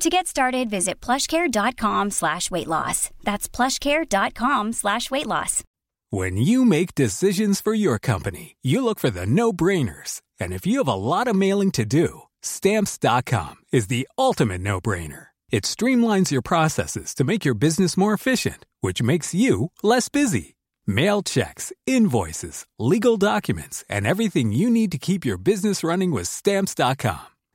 To get started, visit plushcare.com slash weight loss. That's plushcare.com slash weight loss. When you make decisions for your company, you look for the no-brainers. And if you have a lot of mailing to do, stamps.com is the ultimate no-brainer. It streamlines your processes to make your business more efficient, which makes you less busy. Mail checks, invoices, legal documents, and everything you need to keep your business running with stamps.com.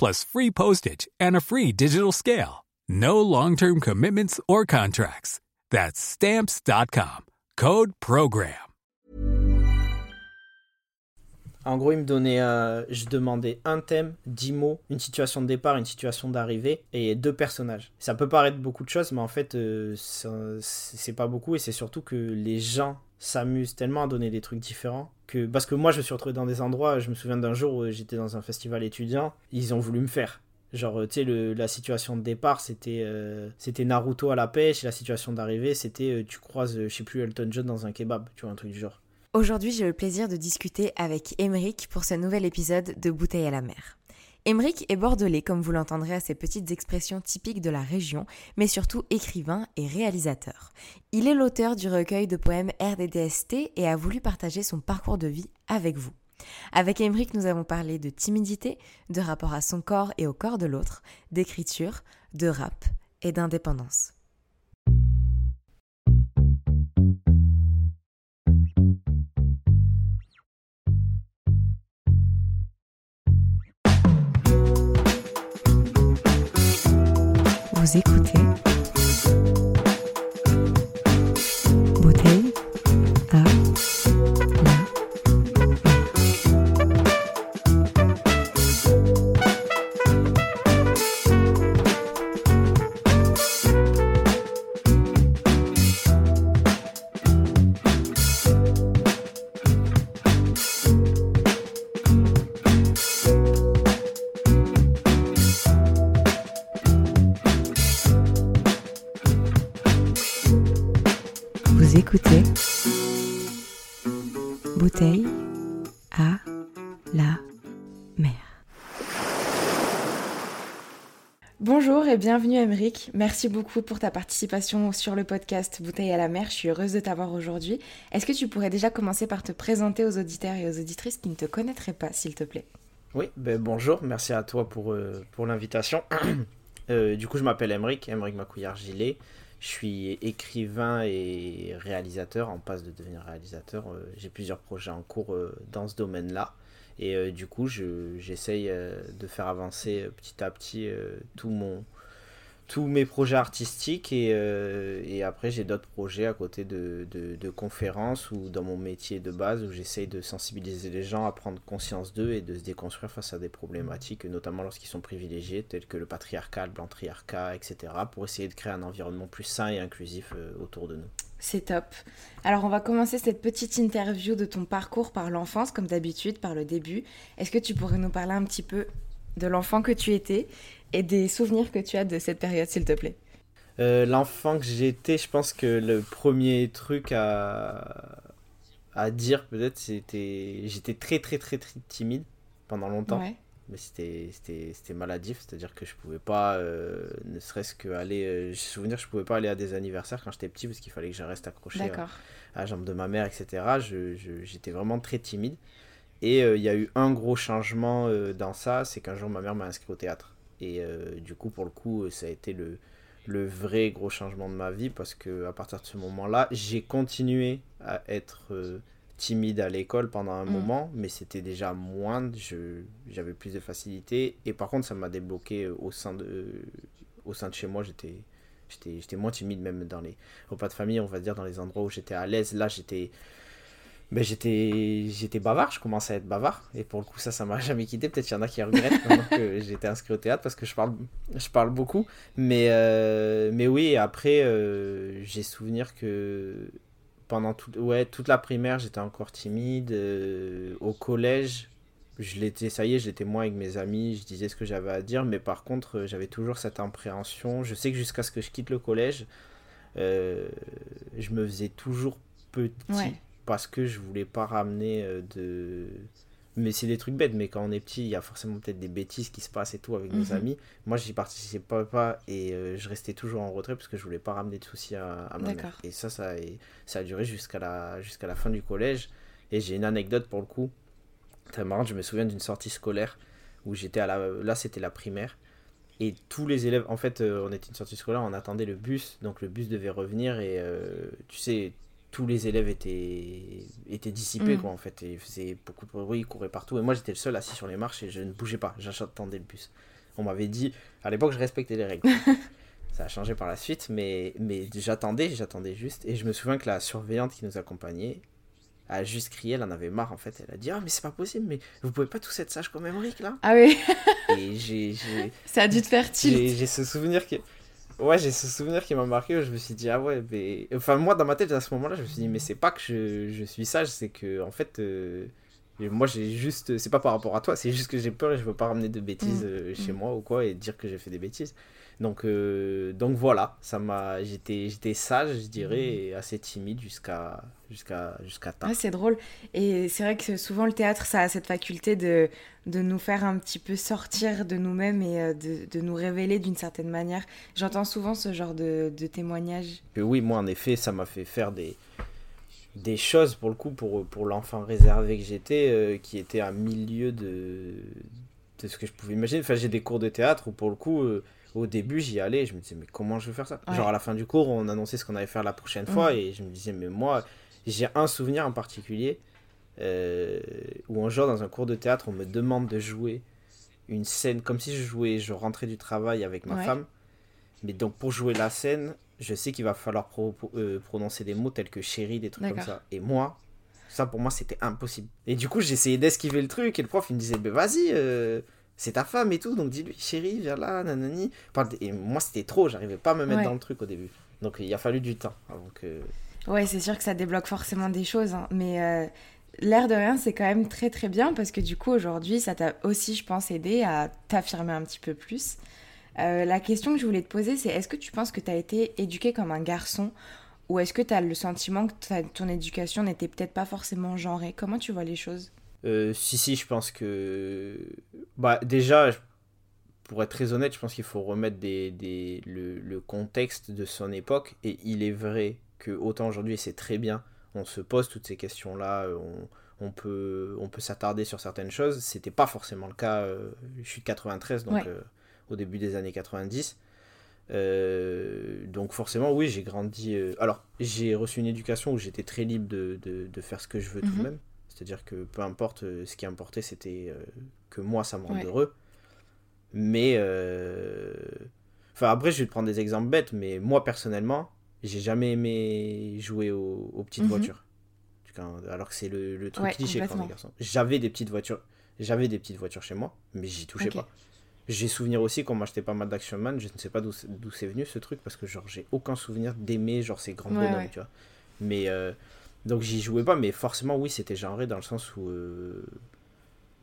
plus free postage and a free digital scale. No long-term commitments or contracts. That's stamps.com. Code program. En gros, il me donnait, euh, je demandais un thème, 10 mots, une situation de départ, une situation d'arrivée et deux personnages. Ça peut paraître beaucoup de choses, mais en fait, euh, c'est pas beaucoup et c'est surtout que les gens s'amusent tellement à donner des trucs différents parce que moi je me suis retrouvé dans des endroits je me souviens d'un jour où j'étais dans un festival étudiant ils ont voulu me faire genre tu sais la situation de départ c'était euh, c'était Naruto à la pêche et la situation d'arrivée c'était tu croises je sais plus Elton John dans un kebab tu vois un truc du genre Aujourd'hui, j'ai le plaisir de discuter avec Émeric pour ce nouvel épisode de Bouteille à la mer. Émeric est bordelais, comme vous l'entendrez à ses petites expressions typiques de la région, mais surtout écrivain et réalisateur. Il est l'auteur du recueil de poèmes RDDST et a voulu partager son parcours de vie avec vous. Avec Émeric, nous avons parlé de timidité, de rapport à son corps et au corps de l'autre, d'écriture, de rap et d'indépendance. Vous écoutez bienvenue Emeric. Merci beaucoup pour ta participation sur le podcast Bouteille à la mer. Je suis heureuse de t'avoir aujourd'hui. Est-ce que tu pourrais déjà commencer par te présenter aux auditeurs et aux auditrices qui ne te connaîtraient pas, s'il te plaît? Oui, ben bonjour, merci à toi pour, euh, pour l'invitation. Euh, du coup, je m'appelle Emeric, Emeric Macouillard-Gilet. Je suis écrivain et réalisateur, en passe de devenir réalisateur. Euh, J'ai plusieurs projets en cours dans ce domaine-là. Et du coup, je- j'essaye de faire avancer petit à petit tout mon, tous mes projets artistiques. Et, euh, et après, j'ai d'autres projets à côté de, conférences ou dans mon métier de base où j'essaye de sensibiliser les gens à prendre conscience d'eux et de se déconstruire face à des problématiques, notamment lorsqu'ils sont privilégiés, tels que le patriarcat, le blanc-triarcat, etc., pour essayer de créer un environnement plus sain et inclusif euh, autour de nous. C'est top. Alors on va commencer cette petite interview de ton parcours par l'enfance, comme d'habitude, par le début. Est-ce que tu pourrais nous parler un petit peu de l'enfant que tu étais et des souvenirs que tu as de cette période, s'il te plaît. Euh, L'enfant que j'étais, je pense que le premier truc à, à dire peut-être, c'était... J'étais très très très très timide pendant longtemps. Ouais. mais c'était maladif c'est à dire que je pouvais pas euh, ne serait-ce que aller euh, j'ai souvenir je pouvais pas aller à des anniversaires quand j'étais petit parce qu'il fallait que je reste accroché à, à la jambe de ma mère etc je, je- j'étais vraiment très timide. Et euh, il y a eu un gros changement dans ça c'est qu'un jour ma mère m'a inscrit au théâtre et euh, du coup pour le coup ça a été le le vrai gros changement de ma vie parce que à partir de ce moment là j'ai continué à être euh, timide à l'école pendant un Mm. moment, mais c'était déjà moins, j'avais plus de facilité. Et par contre, ça m'a débloqué euh, au sein de, au sein de chez moi, j'étais, j'étais, j'étais moins timide même dans les repas de famille, on va dire, dans les endroits où j'étais à l'aise. Là, j'étais, ben, j'étais, j'étais bavard, je commençais à être bavard. Et pour le coup, ça, ça m'a jamais quitté. Peut-être qu'il y en a qui regrettent maintenant que j'étais inscrit au théâtre parce que je parle, je parle beaucoup. Mais, euh, mais oui, après, euh, j'ai souvenir que pendant tout, ouais, toute la primaire, j'étais encore timide. euh, au collège, je l'étais, ça y est, j'étais moins avec mes amis, je disais ce que j'avais à dire, mais par contre, j'avais toujours cette appréhension. Je sais que jusqu'à ce que je quitte le collège, je me faisais toujours petit Ouais. Parce que je voulais pas ramener euh, de. Mais c'est des trucs bêtes, mais quand on est petit, il y a forcément peut-être des bêtises qui se passent et tout avec nos Mhm. amis. Moi, j'y participais pas et euh, je restais toujours en retrait parce que je voulais pas ramener de soucis à, à ma mère. Et ça, ça a, ça a duré jusqu'à la, jusqu'à la fin du collège. Et j'ai une anecdote pour le coup, très marrante. Je me souviens d'une sortie scolaire où j'étais à la. Là, c'était la primaire. Et tous les élèves, en fait, euh, on était une sortie scolaire, on attendait le bus, donc le bus devait revenir et euh, tu sais, tous les élèves étaient, étaient dissipés, Mm. quoi, en fait, et ils faisaient beaucoup de bruit, ils couraient partout. Et moi, j'étais le seul assis sur les marches et je ne bougeais pas, j'attendais le bus. On m'avait dit, à l'époque, je respectais les règles. Ça a changé par la suite, mais, mais j'attendais, j'attendais juste. Et je me souviens que la surveillante qui nous accompagnait a juste crié, elle en avait marre en fait. Elle a dit Ah, mais c'est pas possible, mais vous pouvez pas tous être sages comme Emmerich là? Ah oui, Et j'ai. ça a dû te faire tilt. j'ai ce souvenir qui. Ouais, j'ai ce souvenir qui m'a marqué où je me suis dit, ah ouais, mais. Enfin, moi, dans ma tête, à ce moment-là, je me suis dit, mais c'est pas que je, je suis sage, c'est que, en fait, euh, moi, j'ai juste. C'est pas par rapport à toi, c'est juste que j'ai peur et je veux pas ramener de bêtises Mm. euh, chez Mm. moi ou quoi et dire que j'ai fait des bêtises. Donc, euh, donc voilà, ça m'a. J'étais j'étais sage, je dirais, et assez timide jusqu'à jusqu'à jusqu'à tard. Ouais, c'est drôle. Et c'est vrai que souvent le théâtre, ça a cette faculté de, de nous faire un petit peu sortir de nous-mêmes et euh, de, de nous révéler d'une certaine manière. J'entends souvent ce genre de, de témoignages. oui, moi en effet, ça m'a fait faire des, des choses pour le coup, pour, pour l'enfant réservé que j'étais, euh, qui était à milieu de, de ce que je pouvais imaginer. Enfin, j'ai des cours de théâtre où pour le coup, euh, au début, j'y allais, je me disais, mais comment je vais faire ça? Ouais. Genre à la fin du cours, on annonçait ce qu'on allait faire la prochaine fois, et je me disais, mais moi, j'ai un souvenir en particulier euh, où un jour, dans un cours de théâtre, on me demande de jouer une scène comme si je jouais, je rentrais du travail avec ma Ouais. femme. Mais donc pour jouer la scène, je sais qu'il va falloir pro- euh, prononcer des mots tels que chérie, des trucs comme ça. Et moi, ça pour moi c'était impossible. Et du coup j'essayais d'esquiver le truc et le prof il me disait mais vas-y, euh, c'est ta femme et tout, donc dis-lui chérie, viens là, nanani. Et moi c'était trop, j'arrivais pas à me mettre Ouais. dans le truc au début. Donc il a fallu du temps avant que... Ouais, c'est sûr que ça débloque forcément des choses, hein. mais euh, l'air de rien, c'est quand même très très bien parce que du coup, aujourd'hui, ça t'a aussi, je pense, aidé à t'affirmer un petit peu plus. Euh, la question que je voulais te poser, c'est est-ce que tu penses que tu as été éduqué comme un garçon? Ou est-ce que tu as le sentiment que ton éducation n'était peut-être pas forcément genrée? Comment tu vois les choses? Euh, si, si, je pense que. Bah, déjà, pour être très honnête, je pense qu'il faut remettre des, des, le, le contexte de son époque. Et il est vrai que, autant aujourd'hui, et c'est très bien, on se pose toutes ces questions-là, euh, on, on peut, on peut s'attarder sur certaines choses. C'était pas forcément le cas. euh, je suis de 93, donc Ouais. euh, au début des années 90. Euh, donc forcément, oui, j'ai grandi. euh, Alors, j'ai reçu une éducation où j'étais très libre de, de, de faire ce que je veux tout Mhm. de même. C'est-à-dire que peu importe euh, ce qui importait, c'était euh, que moi, ça me rende Ouais. heureux. Mais... euh, Enfin, après, je vais te prendre des exemples bêtes, mais moi, personnellement, j'ai jamais aimé jouer aux, aux petites Mhm. voitures. Quand- Alors que c'est le, le truc Ouais, cliché quand on complètement. est garçon. J'avais des petites voitures. J'avais des petites voitures chez moi, mais j'y touchais pas. J'ai souvenir aussi qu'on m'achetait pas mal d'Action Man. Je ne sais pas d'où c'est- d'où c'est venu ce truc parce que genre j'ai aucun souvenir d'aimer genre ces grands Ouais, bonhommes, ouais. tu vois. Mais euh, donc j'y jouais pas, mais forcément oui c'était genré dans le sens où, euh,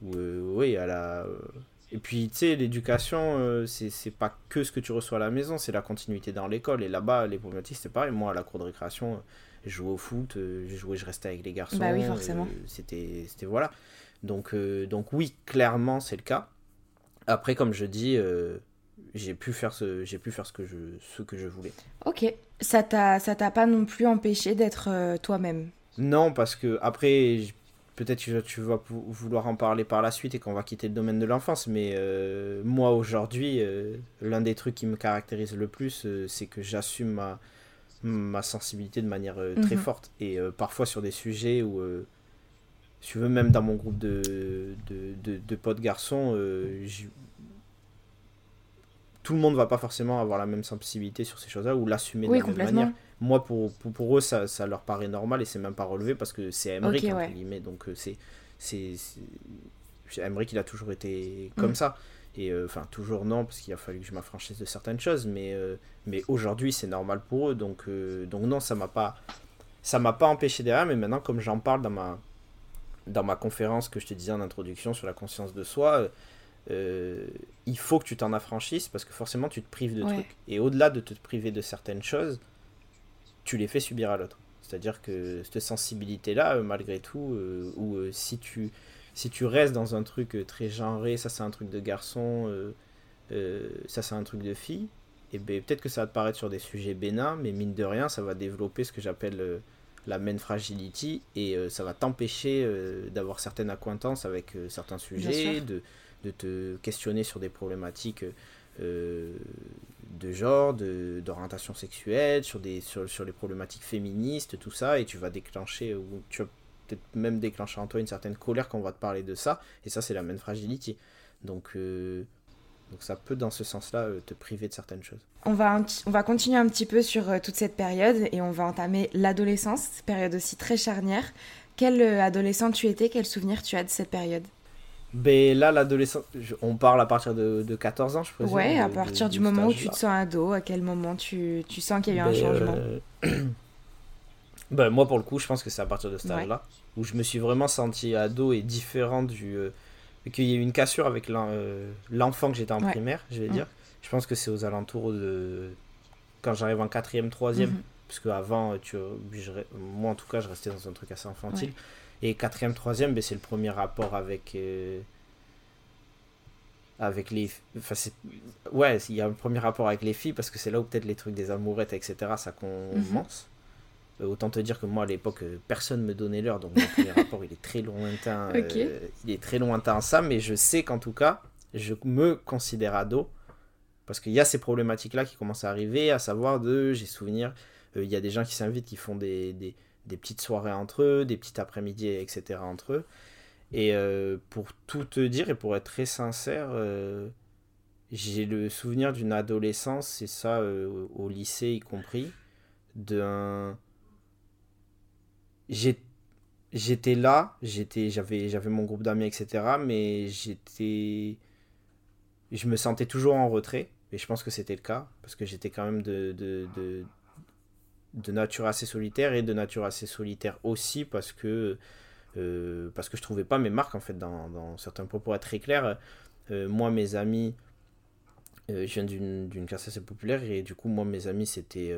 où euh, oui à la euh, et puis tu sais l'éducation euh, c'est pas que ce que tu reçois à la maison, c'est la continuité dans l'école et là-bas les problématiques c'est pareil. Moi à la cour de récréation je jouais au foot, je jouais, je restais avec les garçons. Bah oui, forcément. c'était c'était voilà. Donc donc oui clairement c'est le cas. Après, comme je dis, j'ai pu faire ce, j'ai pu faire ce que je, ce que je voulais. Ok. Ça t'a, ça t'a pas non plus empêché d'être euh, toi-même? Non, parce que après, peut-être que tu vas vouloir en parler par la suite et qu'on va quitter le domaine de l'enfance, mais euh, moi aujourd'hui, euh, l'un des trucs qui me caractérise le plus, c'est que j'assume ma, ma sensibilité de manière très Mhm. forte et parfois sur des sujets où si tu veux, même dans mon groupe de, de, de, de potes garçons, tout le monde va pas forcément avoir la même sensibilité sur ces choses-là ou l'assumer de la même manière. Moi, pour, pour, pour eux, ça, ça, leur paraît normal et c'est même pas relevé parce que c'est Emmerich, entre guillemets. Donc, euh, c'est. c'est Emmerich, il a toujours été comme mm. ça. Et euh, enfin, toujours non, parce qu'il a fallu que je m'affranchisse de certaines choses. Mais, euh, mais aujourd'hui, c'est normal pour eux. Donc, donc non, ça m'a pas. Ça m'a pas empêché derrière, mais maintenant, comme j'en parle dans ma, dans ma conférence que je te disais en introduction sur la conscience de soi, euh, il faut que tu t'en affranchisses parce que forcément tu te prives de trucs. Et au-delà de te priver de certaines choses, tu les fais subir à l'autre. C'est-à-dire que cette sensibilité-là, euh, malgré tout, euh, ou si, tu, si tu restes dans un truc très genré, ça c'est un truc de garçon, ça c'est un truc de fille, et ben, peut-être que ça va te paraître sur des sujets bénins, mais mine de rien, ça va développer ce que j'appelle la main fragility, et ça va t'empêcher d'avoir certaines acquaintances avec certains sujets, de de te questionner sur des problématiques euh, de genre, d'orientation sexuelle, sur, des, sur, sur, les problématiques féministes, tout ça, et tu vas déclencher, ou tu vas peut-être même déclencher en toi une certaine colère quand on va te parler de ça, et ça c'est la main fragility. Donc, euh, donc ça peut dans ce sens-là euh, te priver de certaines choses. On va, on va continuer un petit peu sur toute cette période, et on va entamer l'adolescence, période aussi très charnière. Quelle adolescente tu étais, quel souvenir tu as de cette période? Ben là, l'adolescence, on parle à partir de, de 14 ans, je présume. Ouais, à partir du moment où tu te sens ado, à quel moment tu, tu sens qu'il y a eu un ben, changement euh, ben, Moi, pour le coup, je pense que c'est à partir de ce âge-là, où je me suis vraiment senti ado et différent du. Euh, qu'il y a eu une cassure avec euh, l'enfant que j'étais en primaire, je vais mm. dire. Je pense que c'est aux alentours de. Quand j'arrive en 4ème, 3ème, mhm. parce qu'avant, tu... moi en tout cas, je restais dans un truc assez infantile. Et quatrième, troisième, ben, c'est le premier rapport avec. Euh, avec les. Enfin, ouais, il y a un premier rapport avec les filles parce que c'est là où peut-être les trucs des amourettes, etc., ça commence. Mhm. Euh, autant te dire que moi à l'époque, euh, personne me donnait l'heure, donc mon premier rapport il est très lointain. il est très lointain ça, mais je sais qu'en tout cas, je me considère ado parce qu'il y a ces problématiques-là qui commencent à arriver, à savoir de. J'ai souvenir, il y a des gens qui s'invitent, qui font des, des des petites soirées entre eux, des petits après-midi, etc. entre eux. Et euh, pour tout te dire et pour être très sincère, euh, j'ai le souvenir d'une adolescence, c'est ça euh, au lycée y compris, d'un... J'étais là, j'avais, mon groupe d'amis, etc. Mais j'étais... Je me sentais toujours en retrait, et je pense que c'était le cas, parce que j'étais quand même de nature assez solitaire et de nature assez solitaire aussi parce que euh, parce que je trouvais pas mes marques en fait dans, certains pour être très clair euh, moi mes amis euh, je viens d'une classe assez populaire et du coup moi mes amis c'était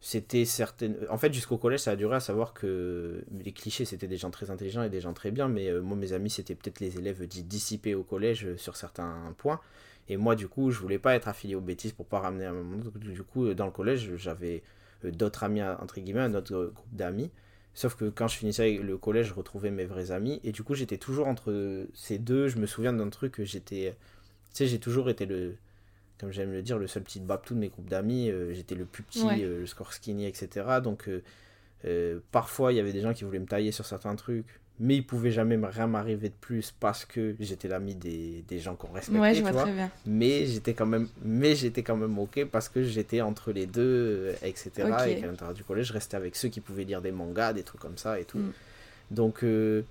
c'était certaines en fait jusqu'au collège ça a duré à savoir que les clichés c'était des gens très intelligents et des gens très bien mais moi mes amis c'était peut-être les élèves dissipés au collège sur certains points et moi, du coup, je voulais pas être affilié aux bêtises pour pas ramener un moment. Du coup, dans le collège, j'avais euh, d'autres amis, entre guillemets, un autre groupe d'amis. Sauf que quand je finissais le collège, je retrouvais mes vrais amis. Et du coup, j'étais toujours entre ces deux. Je me souviens d'un truc que j'étais. Tu sais, j'ai toujours été le. Comme j'aime le dire, le seul petit babtou de mes groupes d'amis. Euh, j'étais le plus petit, euh, le score skinny, etc. Donc, parfois, il y avait des gens qui voulaient me tailler sur certains trucs mais il pouvait jamais rien m'arriver de plus parce que j'étais l'ami des, des, gens qu'on respectait ouais, je vois, Très bien. mais j'étais quand même mais j'étais quand même ok parce que j'étais entre les deux euh, etc et qu'à l'intérieur du collège je restais avec ceux qui pouvaient lire des mangas des trucs comme ça et tout mm. donc euh,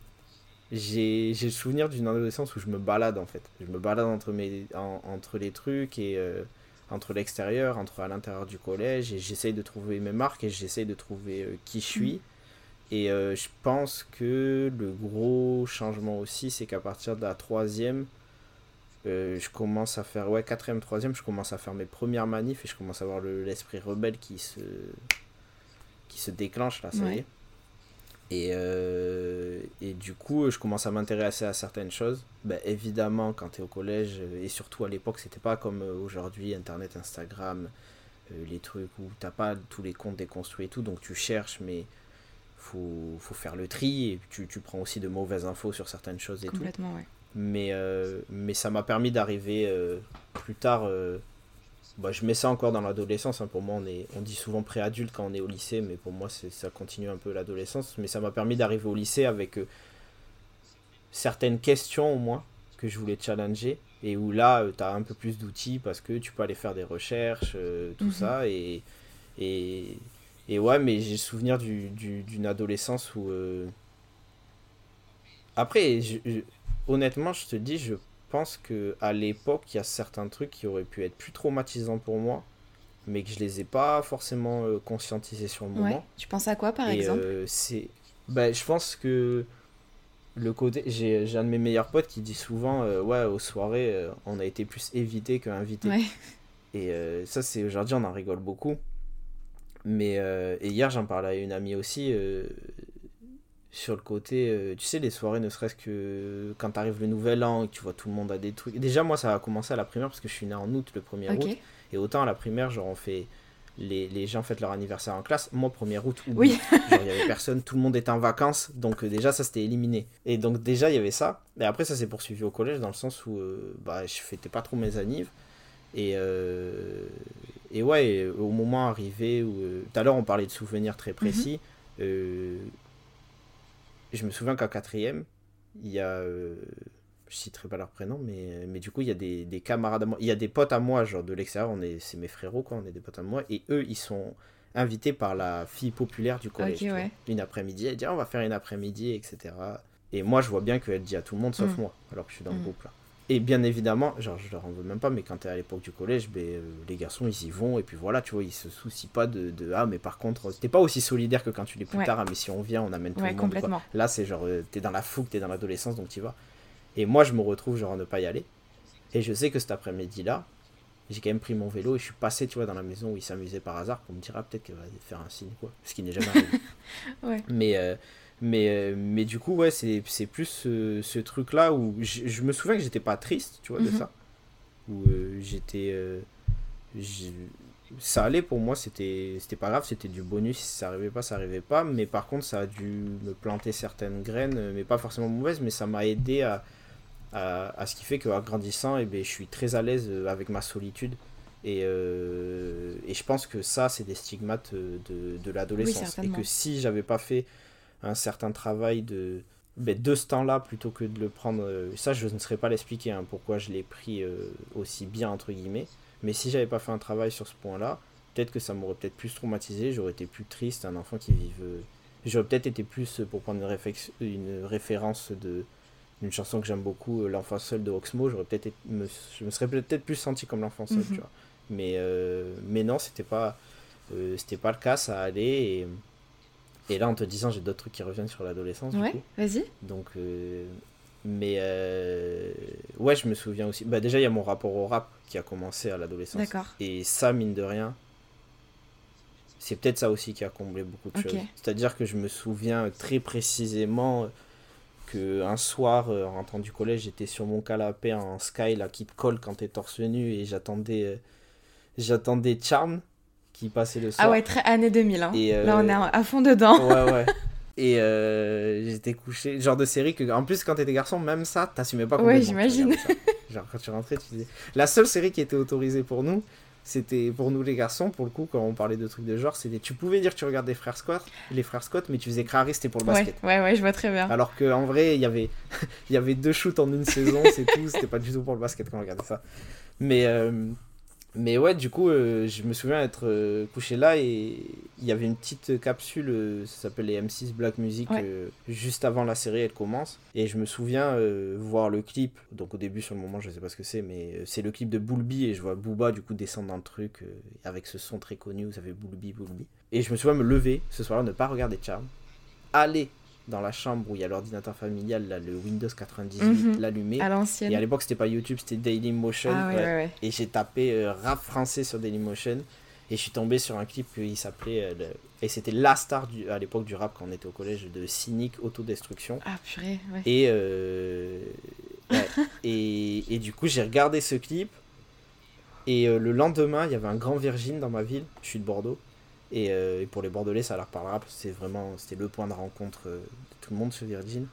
j'ai le souvenir d'une adolescence où je me balade en fait je me balade entre mes entre les trucs et euh, entre l'extérieur entre à l'intérieur du collège et j'essaye de trouver mes marques et j'essaye de trouver qui je suis mm. Et euh, je pense que le gros changement aussi, c'est qu'à partir de la troisième, euh, je commence à faire, ouais, quatrième, troisième, je commence à faire mes premières manifs et je commence à avoir l'esprit rebelle qui se, qui se déclenche là, ça y est. Et, euh, et du coup, je commence à m'intéresser à certaines choses. Ben, évidemment, quand tu es au collège, et surtout à l'époque, c'était pas comme aujourd'hui, Internet, Instagram, les trucs où t'as pas tous les comptes déconstruits et tout, donc tu cherches, mais faut, faut faire le tri et tu, tu, prends aussi de mauvaises infos sur certaines choses et Complètement, tout. Mais, euh, mais ça m'a permis d'arriver euh, plus tard, euh, bah, je mets ça encore dans l'adolescence. hein. Pour moi, on, est, on dit souvent préadulte quand on est au lycée, mais pour moi, ça continue un peu l'adolescence. Mais ça m'a permis d'arriver au lycée avec certaines questions au moins que je voulais challenger. Et où là, tu as un peu plus d'outils parce que tu peux aller faire des recherches, tout Mhm. ça. Et, et, et ouais, mais j'ai souvenir du, du- d'une adolescence où. euh, Après, je- je- honnêtement, je te dis, je pense que à l'époque, il y a certains trucs qui auraient pu être plus traumatisants pour moi, mais que je les ai pas forcément euh, conscientisés sur le Ouais. moment. Tu penses à quoi par Et, exemple? euh, c'est, ben, je pense que le côté, j'ai, j'ai un de mes meilleurs potes qui dit souvent, euh, ouais, aux soirées, on a été plus évité qu'invité. Ouais. Et ça, c'est aujourd'hui, on en rigole beaucoup. Mais euh, et hier, j'en parlais à une amie aussi euh, sur le côté, euh, tu sais, les soirées, ne serait-ce que quand t'arrives le nouvel an et que tu vois tout le monde a des trucs. Déjà, moi, ça a commencé à la primaire parce que je suis né en août, le 1er Ok. août. Et autant à la primaire, genre, on fait. Les, les gens fêtent leur anniversaire en classe. Moi, 1er août. Oui. Genre, il y avait personne, tout le monde était en vacances, donc déjà, ça c'était éliminé. Et donc, déjà, il y avait ça. Et après, ça s'est poursuivi au collège, dans le sens où euh, bah, je fêtais pas trop mes annives. Et, euh, et ouais, et au moment arrivé où. euh, Tout à l'heure, on parlait de souvenirs très précis. euh, je me souviens qu'en quatrième, il y a. euh, je citerai pas leur prénom, mais, mais du coup, il y a des, des camarades à moi. Il y a des potes à moi, genre de l'extérieur, c'est mes frérots, quoi, on est des potes à moi. Et eux, ils sont invités par la fille populaire du collège. Ok, tu vois. ouais. Une après-midi, elle dit Ah, on va faire une après-midi, etc. Et moi, je vois bien qu'elle dit à tout le monde, sauf Mm. moi, alors que je suis dans le Mm. groupe là. Et bien évidemment, genre je leur en veux même pas, mais quand t'es à l'époque du collège, ben, euh, les garçons ils y vont, et puis voilà, tu vois, ils se soucient pas de, de Ah, mais par contre, t'es pas aussi solidaire que quand tu l'es plus Ouais. tard, ah, mais si on vient, on amène tout Ouais, le monde. quoi. complètement. Là, c'est genre, euh, t'es dans la fougue, t'es dans l'adolescence, donc t'y vas. Et moi, je me retrouve genre à ne pas y aller. Et je sais que cet après-midi-là, j'ai quand même pris mon vélo et je suis passé, tu vois, dans la maison où il s'amusait par hasard pour me dire, ah, peut-être qu'elle va faire un signe, quoi. Ce qui n'est jamais arrivé. Ouais. Mais, euh, mais, euh, mais du coup, ouais, c'est plus ce, ce truc-là où je, me souviens que j'étais pas triste, tu vois, de Mhm. ça. Où euh, j'étais. euh, ça allait pour moi, c'était c'était pas grave, c'était du bonus. Si ça arrivait pas, ça arrivait pas. Mais par contre, ça a dû me planter certaines graines, mais pas forcément mauvaises, mais ça m'a aidé à, à, à ce qui fait qu'en grandissant, eh ben, je suis très à l'aise avec ma solitude. Et, euh, et je pense que ça, c'est des stigmates de, de l'adolescence. et que si j'avais pas fait un certain travail de, ben, de ce temps-là, plutôt que de le prendre. euh, ça, je ne saurais pas l'expliquer, hein, pourquoi je l'ai pris euh, aussi bien, entre guillemets. Mais si j'avais pas fait un travail sur ce point-là, peut-être que ça m'aurait peut-être plus traumatisé, j'aurais été plus triste, un enfant qui vive. euh, J'aurais peut-être été plus, pour prendre une, une référence de une chanson que j'aime beaucoup, L'enfant seul de Oxmo, j'aurais peut-être me, je me serais peut-être plus senti comme l'enfant seul, Mhm. tu vois. Mais, euh, mais non, c'était pas, c'était pas le cas, ça allait. Et, et là, en te disant, j'ai d'autres trucs qui reviennent sur l'adolescence, Ouais, vas-y. Donc, euh, mais euh, ouais, je me souviens aussi. Bah, déjà, il y a mon rapport au rap qui a commencé à l'adolescence. D'accord. Et ça, mine de rien, c'est peut-être ça aussi qui a comblé beaucoup de Ok. choses. C'est-à-dire que je me souviens très précisément que un soir, euh, en rentrant du collège, j'étais sur mon canapé en sky là qui te colle quand t'es torse nu et j'attendais, euh, j'attendais Charm qui passait le soir. Ah ouais, très année 2000. Hein. Et, euh, Là, on est à fond dedans. Ouais, ouais. Et euh, j'étais couché, genre de série que, en plus, quand t'étais garçon, même ça, t'assumais pas Ouais, complètement. tu j'imagine. Genre, quand tu rentrais, tu disais. La seule série qui était autorisée pour nous, c'était pour nous les garçons, pour le coup, quand on parlait de trucs de genre, c'était. Tu pouvais dire que tu regardais les frères Scott, les frères Scott, mais tu faisais Crary, c'était pour le Ouais, basket. ouais, ouais, je vois très bien. Alors qu'en vrai, il y avait il y avait deux shoots en une saison, c'est tout. C'était pas du tout pour le basket quand on regardait ça. Mais, euh, mais ouais, du coup, euh, je me souviens être euh, couché là et il y avait une petite capsule, euh, ça s'appelle les M6 Black Music, Ouais. euh, juste avant la série, elle commence. Et je me souviens voir le clip. Donc au début, sur le moment, je sais pas ce que c'est, mais c'est le clip de Boulby et je vois Booba du coup descendre dans le truc avec ce son très connu, vous savez, Boulby, Boulby. Et je me souviens me lever ce soir-là, ne pas regarder Charm, aller dans la chambre où il y a l'ordinateur familial, là, le Windows 98, Mhm. l'allumer. À Et à l'ancienne. l'époque, c'était pas YouTube, c'était Dailymotion. Ah ouais, ouais. Et j'ai tapé euh, rap français sur Dailymotion. Et je suis tombé sur un clip qui s'appelait. euh, le- Et c'était la star du... à l'époque du rap quand on était au collège de Cynic Autodestruction. Ah purée, ouais. Et, euh, et, et du coup, j'ai regardé ce clip. Et le lendemain, il y avait un grand Virgin dans ma ville. Je suis de Bordeaux. Et, euh, et pour les Bordelais, ça leur parlera. parce que C'est vraiment, c'était le point de rencontre euh, de tout le monde, ce Virgin.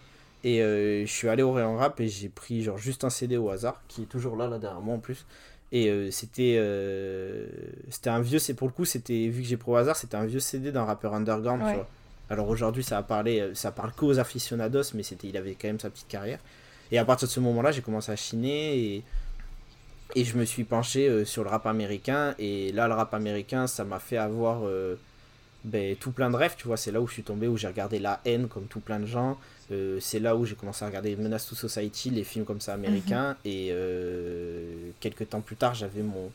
Et euh, je suis allé au rayon rap et j'ai pris genre juste un CD au hasard, qui est toujours là, là derrière moi en plus. Et euh, c'était euh, c'était un vieux, c'est pour le coup, c'était vu que j'ai pro hasard, c'était un vieux CD d'un rappeur underground, tu vois. Alors aujourd'hui, ça a parlé, ça parle qu'aux aficionados, mais c'était, il avait quand même sa petite carrière. Et à partir de ce moment-là, j'ai commencé à chiner et, et je me suis penché sur le rap américain. Et là, le rap américain, ça m'a fait avoir ben, tout plein de rêves, tu vois. C'est là où je suis tombé, où j'ai regardé La haine, comme tout plein de gens. Euh, c'est là où j'ai commencé à regarder Menace to Society, les films comme ça américains. Mhm. Et euh, quelques temps plus tard, j'avais mon.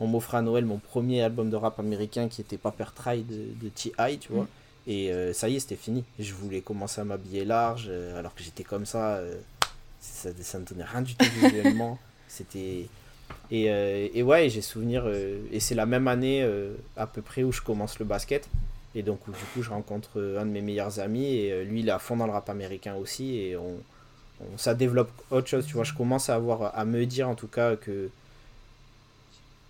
On m'offrait à Noël mon premier album de rap américain qui était Paper Try de, de T.I., tu vois. Mhm. Et euh, ça y est, c'était fini. Je voulais commencer à m'habiller large, alors que j'étais comme ça. ça. Ça ne donnait rien du tout visuellement. c'était. Et, et, ouais, j'ai souvenir. et c'est la même année à peu près où je commence le basket. Et donc, du coup, je rencontre euh, un de mes meilleurs amis et euh, lui, il est à fond dans le rap américain aussi. Et on, ça développe autre chose, tu vois. Je commence à, avoir, à me dire en tout cas que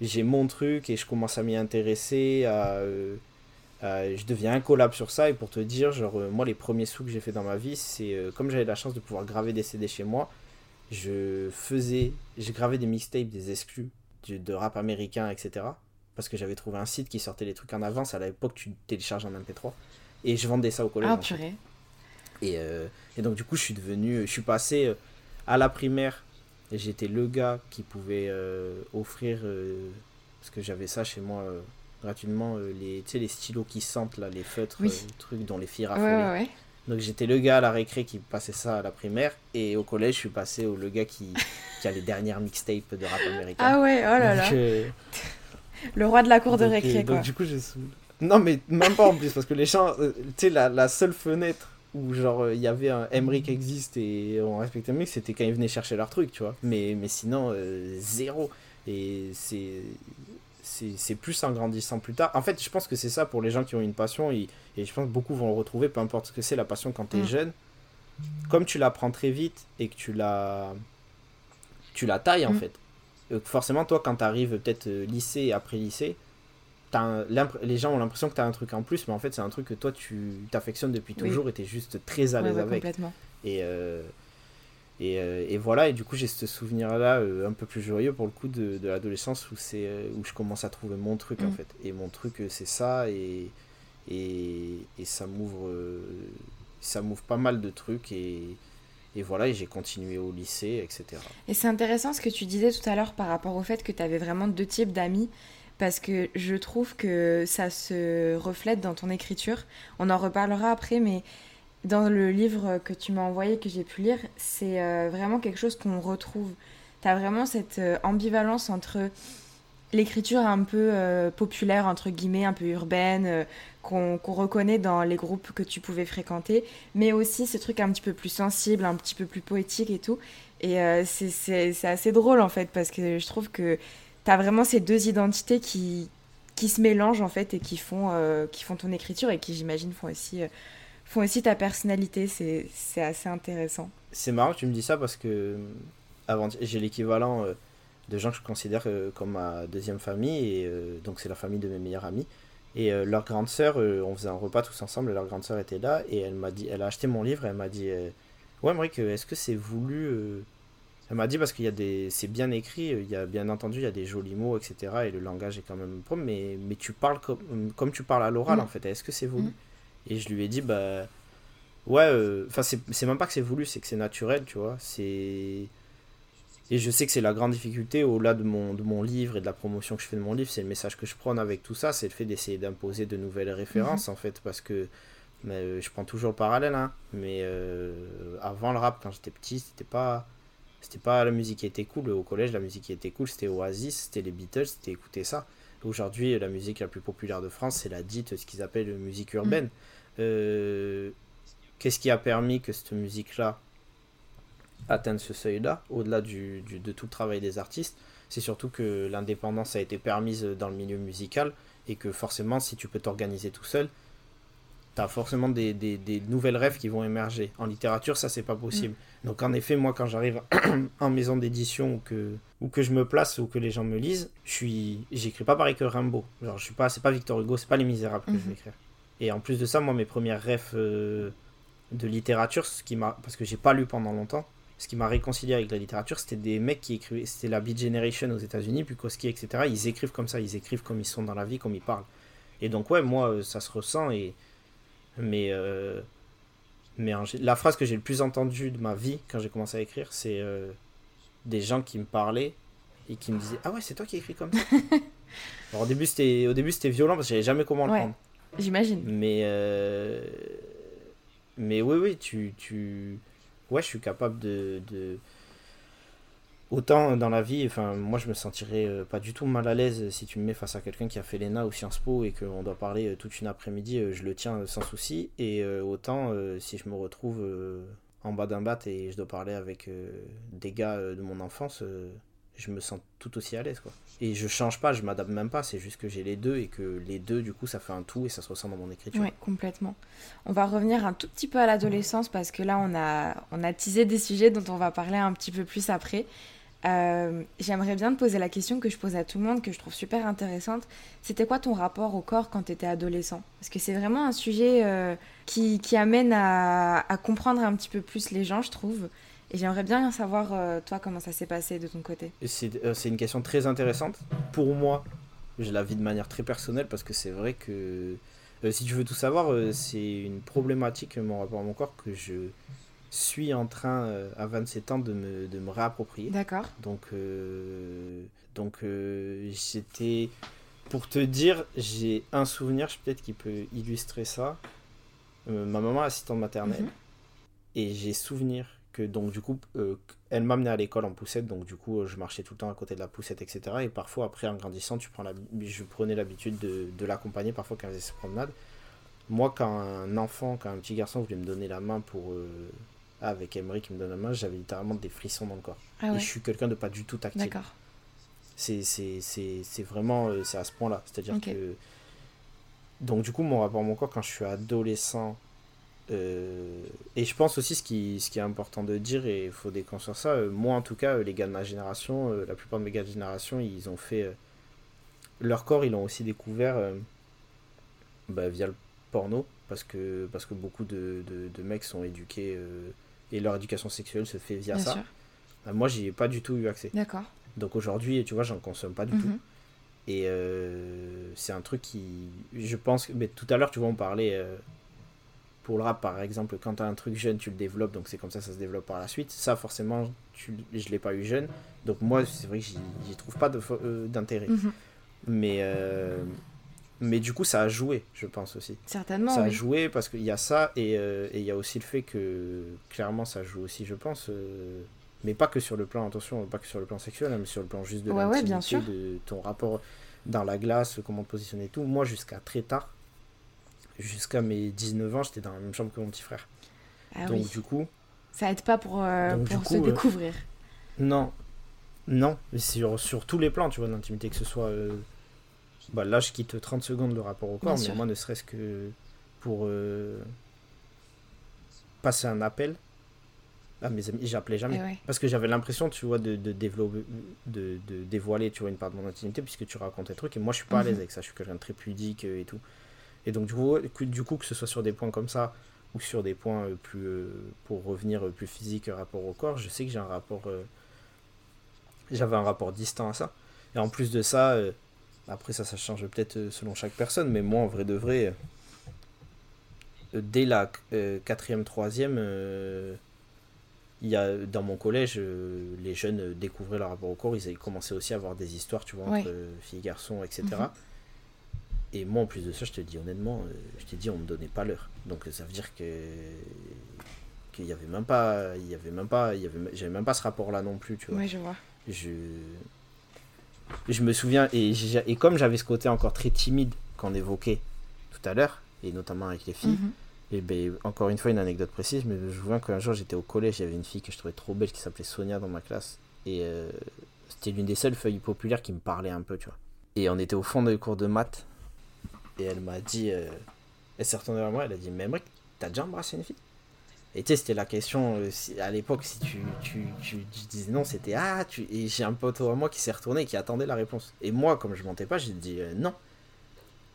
j'ai mon truc et je commence à m'y intéresser. À, euh, je deviens incollable sur ça. Et pour te dire, genre, moi, les premiers sous que j'ai fait dans ma vie, c'est comme j'avais la chance de pouvoir graver des CD chez moi, je faisais, j'ai gravé des mixtapes, des exclus de rap américain, etc parce que j'avais trouvé un site qui sortait les trucs en avance. À l'époque, tu télécharges en MP3. Et je vendais ça au collège. Ah, purée. Et, euh, et, donc, du coup, je suis devenu. Je suis passé euh, à la primaire. Et j'étais le gars qui pouvait euh, offrir. parce que j'avais ça chez moi gratuitement. les, tu sais, les stylos qui sentent, là, les feutres, les trucs dont les filles raffolaient. Donc, j'étais le gars à la récré qui passait ça à la primaire. Et au collège, je suis passé au le gars qui, qui a les dernières mixtapes de rap américain. Ah ouais, oh là là. Le roi de la cour de récré, quoi. Donc, du coup, j'ai Non, mais même pas en plus, parce que les gens, euh, tu sais, la, la, seule fenêtre où, genre, euh, il y avait un Emric existe et on respectait Emric, c'était quand ils venaient chercher leur truc, tu vois. Mais, mais sinon, euh, zéro. Et c'est. C'est plus en grandissant plus tard. En fait, je pense que c'est ça pour les gens qui ont une passion, et, et je pense que beaucoup vont le retrouver, peu importe ce que c'est, la passion quand tu es mm. jeune. Comme tu l'apprends très vite et que tu la. Tu la tailles, en mm. fait euh, forcément, toi, quand tu arrives peut-être euh, lycée et après lycée, les gens ont l'impression que tu as un truc en plus, mais en fait, c'est un truc que toi, tu t'affectionnes depuis toujours et tu es juste très à l'aise avec. Et, euh, et, et, voilà, et du coup, j'ai ce souvenir-là un peu plus joyeux pour le coup de, de l'adolescence où, c'est où je commence à trouver mon truc en mm. fait. Et mon truc, c'est ça, et, et, et ça m'ouvre ça m'ouvre pas mal de trucs. Et, et voilà, et j'ai continué au lycée, etc. Et c'est intéressant ce que tu disais tout à l'heure par rapport au fait que tu avais vraiment deux types d'amis, parce que je trouve que ça se reflète dans ton écriture. On en reparlera après, mais dans le livre que tu m'as envoyé, que j'ai pu lire, c'est euh, vraiment quelque chose qu'on retrouve. Tu as vraiment cette euh, ambivalence entre l'écriture un peu euh, populaire, entre guillemets, un peu urbaine, qu'on reconnaît dans les groupes que tu pouvais fréquenter, mais aussi ce truc un petit peu plus sensible, un petit peu plus poétique et tout. Et c'est assez drôle en fait, parce que je trouve que tu as vraiment ces deux identités qui, qui se mélangent en fait et qui font, qui font ton écriture et qui j'imagine font aussi, font aussi ta personnalité. C'est assez intéressant. C'est marrant que tu me dis ça parce que j'ai l'équivalent de gens que je considère euh, comme ma deuxième famille, et euh, donc c'est la famille de mes meilleurs amis. Et euh, leur grande sœur, on faisait un repas tous ensemble, et leur grande sœur était là, et elle m'a dit, elle a acheté mon livre, et elle m'a dit, ouais, Mric, est-ce que c'est voulu Elle m'a dit parce qu'il y a des, c'est bien écrit, il y a bien entendu, il y a des jolis mots, etc. Et le langage est quand même propre, mais, mais tu parles comme, comme tu parles à l'oral, mm. en fait. Est-ce que c'est voulu? Mm. Et je lui ai dit, bah, ouais, enfin, c'est même pas que c'est voulu, c'est que c'est naturel, tu vois. C'est et je sais que c'est la grande difficulté au-delà de mon, de mon livre et de la promotion que je fais de mon livre, c'est le message que je prône avec tout ça, c'est le fait d'essayer d'imposer de nouvelles références mhm. en fait, parce que mais, euh, je prends toujours le parallèle, hein, mais euh, avant le rap, quand j'étais petit, c'était pas c'était pas la musique qui était cool au collège, la musique qui était cool, c'était Oasis, c'était les Beatles, c'était écouter ça. Aujourd'hui, la musique la plus populaire de France, c'est la dite, ce qu'ils appellent musique urbaine. Euh, qu'est-ce qui a permis que cette musique-là atteindre ce seuil-là, au-delà du, de tout le travail des artistes, c'est surtout que l'indépendance a été permise dans le milieu musical et que forcément, si tu peux t'organiser tout seul, tu as forcément des, des, nouvelles rêves qui vont émerger. En littérature, ça, c'est pas possible. Mm. Donc, en effet, moi, quand j'arrive en maison d'édition ou que, ou que je me place ou que les gens me lisent, je suis, j'écris pas pareil que Rimbaud. Genre, je suis pas, c'est pas Victor Hugo, c'est pas Les Misérables que je vais mm-hmm. écrire. Et en plus de ça, moi, mes premières rêves euh, de littérature, ce qui m'a, parce que j'ai pas lu pendant longtemps, ce qui m'a réconcilié avec la littérature, c'était des mecs qui écrivaient, c'était la Beat Generation aux États-Unis, Bukowski, etc. Ils écrivent comme ça, ils écrivent comme ils sont dans la vie, comme ils parlent. Et donc, ouais, moi, euh, ça se ressent. Et... Mais, euh, mais la phrase que j'ai le plus entendue de ma vie quand j'ai commencé à écrire, c'est euh, des gens qui me parlaient et qui me disaient Ah ouais, c'est toi qui écris comme ça Alors, au début, c'était, violent parce que je savais jamais comment le prendre. J'imagine. Mais, mais oui, oui, tu, tu. Ouais, je suis capable de Autant dans la vie, moi je me sentirais euh, pas du tout mal à l'aise si tu me mets face à quelqu'un qui a fait l'ENA ou Sciences Po et qu'on doit parler euh, toute une après-midi, euh, je le tiens sans souci. Et autant si je me retrouve en bas d'un bat et je dois parler avec des gars de mon enfance, je me sens tout aussi à l'aise. quoi. Et je change pas, je m'adapte même pas, c'est juste que j'ai les deux et que les deux, du coup, ça fait un tout et ça se ressent dans mon écriture. Oui, complètement. On va revenir un tout petit peu à l'adolescence parce que là, on a, on a teasé des sujets dont on va parler un petit peu plus après. Euh, j'aimerais bien te poser la question que je pose à tout le monde, que je trouve super intéressante. C'était quoi ton rapport au corps quand tu étais adolescent? Parce que c'est vraiment un sujet euh, qui, amène à, comprendre un petit peu plus les gens, je trouve. Et j'aimerais bien savoir, euh, toi, comment ça s'est passé de ton côté. C'est une question très intéressante. Pour moi, je la vis de manière très personnelle parce que c'est vrai que, si tu veux tout savoir, c'est une problématique, mon rapport à mon corps, que je suis en train, euh, à 27 ans, de me, de me réapproprier. D'accord. Donc, euh, donc euh, j'étais. Pour te dire, j'ai un souvenir, peut-être qui peut illustrer ça. ma maman est assistante maternelle. Mhm. Et j'ai souvenir que, donc, du coup, elle m'amenait à l'école en poussette. Donc, du coup, je marchais tout le temps à côté de la poussette, etc. Et parfois, après, en grandissant, tu prends la, je prenais l'habitude de, de l'accompagner parfois quand elle faisait ses promenades. Moi, quand un enfant, quand un petit garçon voulait me donner la main pour avec Emery qui me donne la main, j'avais littéralement des frissons dans le corps. Ah et je suis quelqu'un de pas du tout tactile. D'accord. C'est vraiment euh, c'est à ce point-là. C'est-à-dire que. Donc, du coup, mon rapport à mon corps, quand je suis adolescent. Euh, et je pense aussi ce qui, ce qui est important de dire, et il faut déconstruire ça. Euh, moi, en tout cas, les gars de ma génération, la plupart de mes gars de génération, ils ont fait. leur corps, ils l'ont aussi découvert bah, via le porno parce que, parce que beaucoup de, de, mecs sont éduqués et leur éducation sexuelle se fait via ça. Euh, moi, j'y ai pas du tout eu accès. D'accord. Donc aujourd'hui, tu vois, j'en consomme pas du tout. Mhm. Et euh, c'est un truc qui, je pense, mais tout à l'heure, tu vois, on parlait euh, pour le rap, par exemple, quand tu as un truc jeune, tu le développes, donc c'est comme ça, ça se développe par la suite. Ça, forcément, tu, je l'ai pas eu jeune, donc moi, c'est vrai que j'y trouve pas d'intérêt. Mhm. Mais mais du coup, ça a joué, je pense aussi. Certainement. Ça a joué parce qu'il y a ça euh, et il y a aussi le fait que clairement ça joue aussi, je pense. Euh, mais pas que sur le plan, attention, pas que sur le plan sexuel, hein, mais sur le plan juste de ouais, l'intimité, de ton rapport dans la glace, comment te positionner et tout. Moi, jusqu'à très tard, jusqu'à mes 19 ans, j'étais dans la même chambre que mon petit frère. Ah donc du coup... Ça aide pas pour, euh, pour se découvrir. non. Non, sur, sur tous les plans, tu vois, d'intimité, que ce soit bah, là, je quitte 30 secondes le rapport au corps, mais moi, ne serait-ce que pour euh, passer un appel à mes amis, j'appelais jamais. Eh Parce que j'avais l'impression, tu vois, de, de développer, de, de, dévoiler, tu vois, une part de mon intimité, puisque tu racontes des trucs, et moi, je suis pas à l'aise mhm. avec ça, je suis quelqu'un de très pudique euh, et tout. Et donc, du coup, du coup, que ce soit sur des points comme ça, ou sur des points euh, plus, pour revenir plus physique rapport au corps, je sais que j'ai un rapport, j'avais un rapport distant à ça. Et en plus de ça, après, ça, ça change peut-être euh, selon chaque personne, mais moi, en vrai de vrai, euh, dès la euh, quatrième, troisième, il y a, dans mon collège, les jeunes découvraient leur rapport au corps, ils avaient commencé aussi à avoir des histoires, tu vois, entre filles, garçons, etc. Et moi, en plus de ça, je te dis honnêtement, je t'ai dit, on me donnait pas l'heure. Donc ça veut dire que qu'il y avait même pas, il y avait même pas, il y avait, j'avais même pas ce rapport-là non plus, tu vois. Oui, je vois. Je, je me souviens, et, et comme j'avais ce côté encore très timide qu'on évoquait tout à l'heure, et notamment avec les filles, mhm. et ben, encore une fois, une anecdote précise, mais je me souviens qu'un jour j'étais au collège, il y avait une fille que je trouvais trop belle qui s'appelait Sonia dans ma classe, et euh, c'était l'une des seules feuilles populaires qui me parlait un peu, tu vois. Et on était au fond des cours de maths, et elle m'a dit, euh, elle s'est retournée vers moi, elle a dit, mais mec, t'as déjà embrassé une fille? Et tu sais, c'était la question, euh, à l'époque, si tu, tu, disais non, c'était ah, tu... et j'ai un poteau à moi qui s'est retourné et qui attendait la réponse. Et moi, comme je mentais pas, j'ai dit euh, non.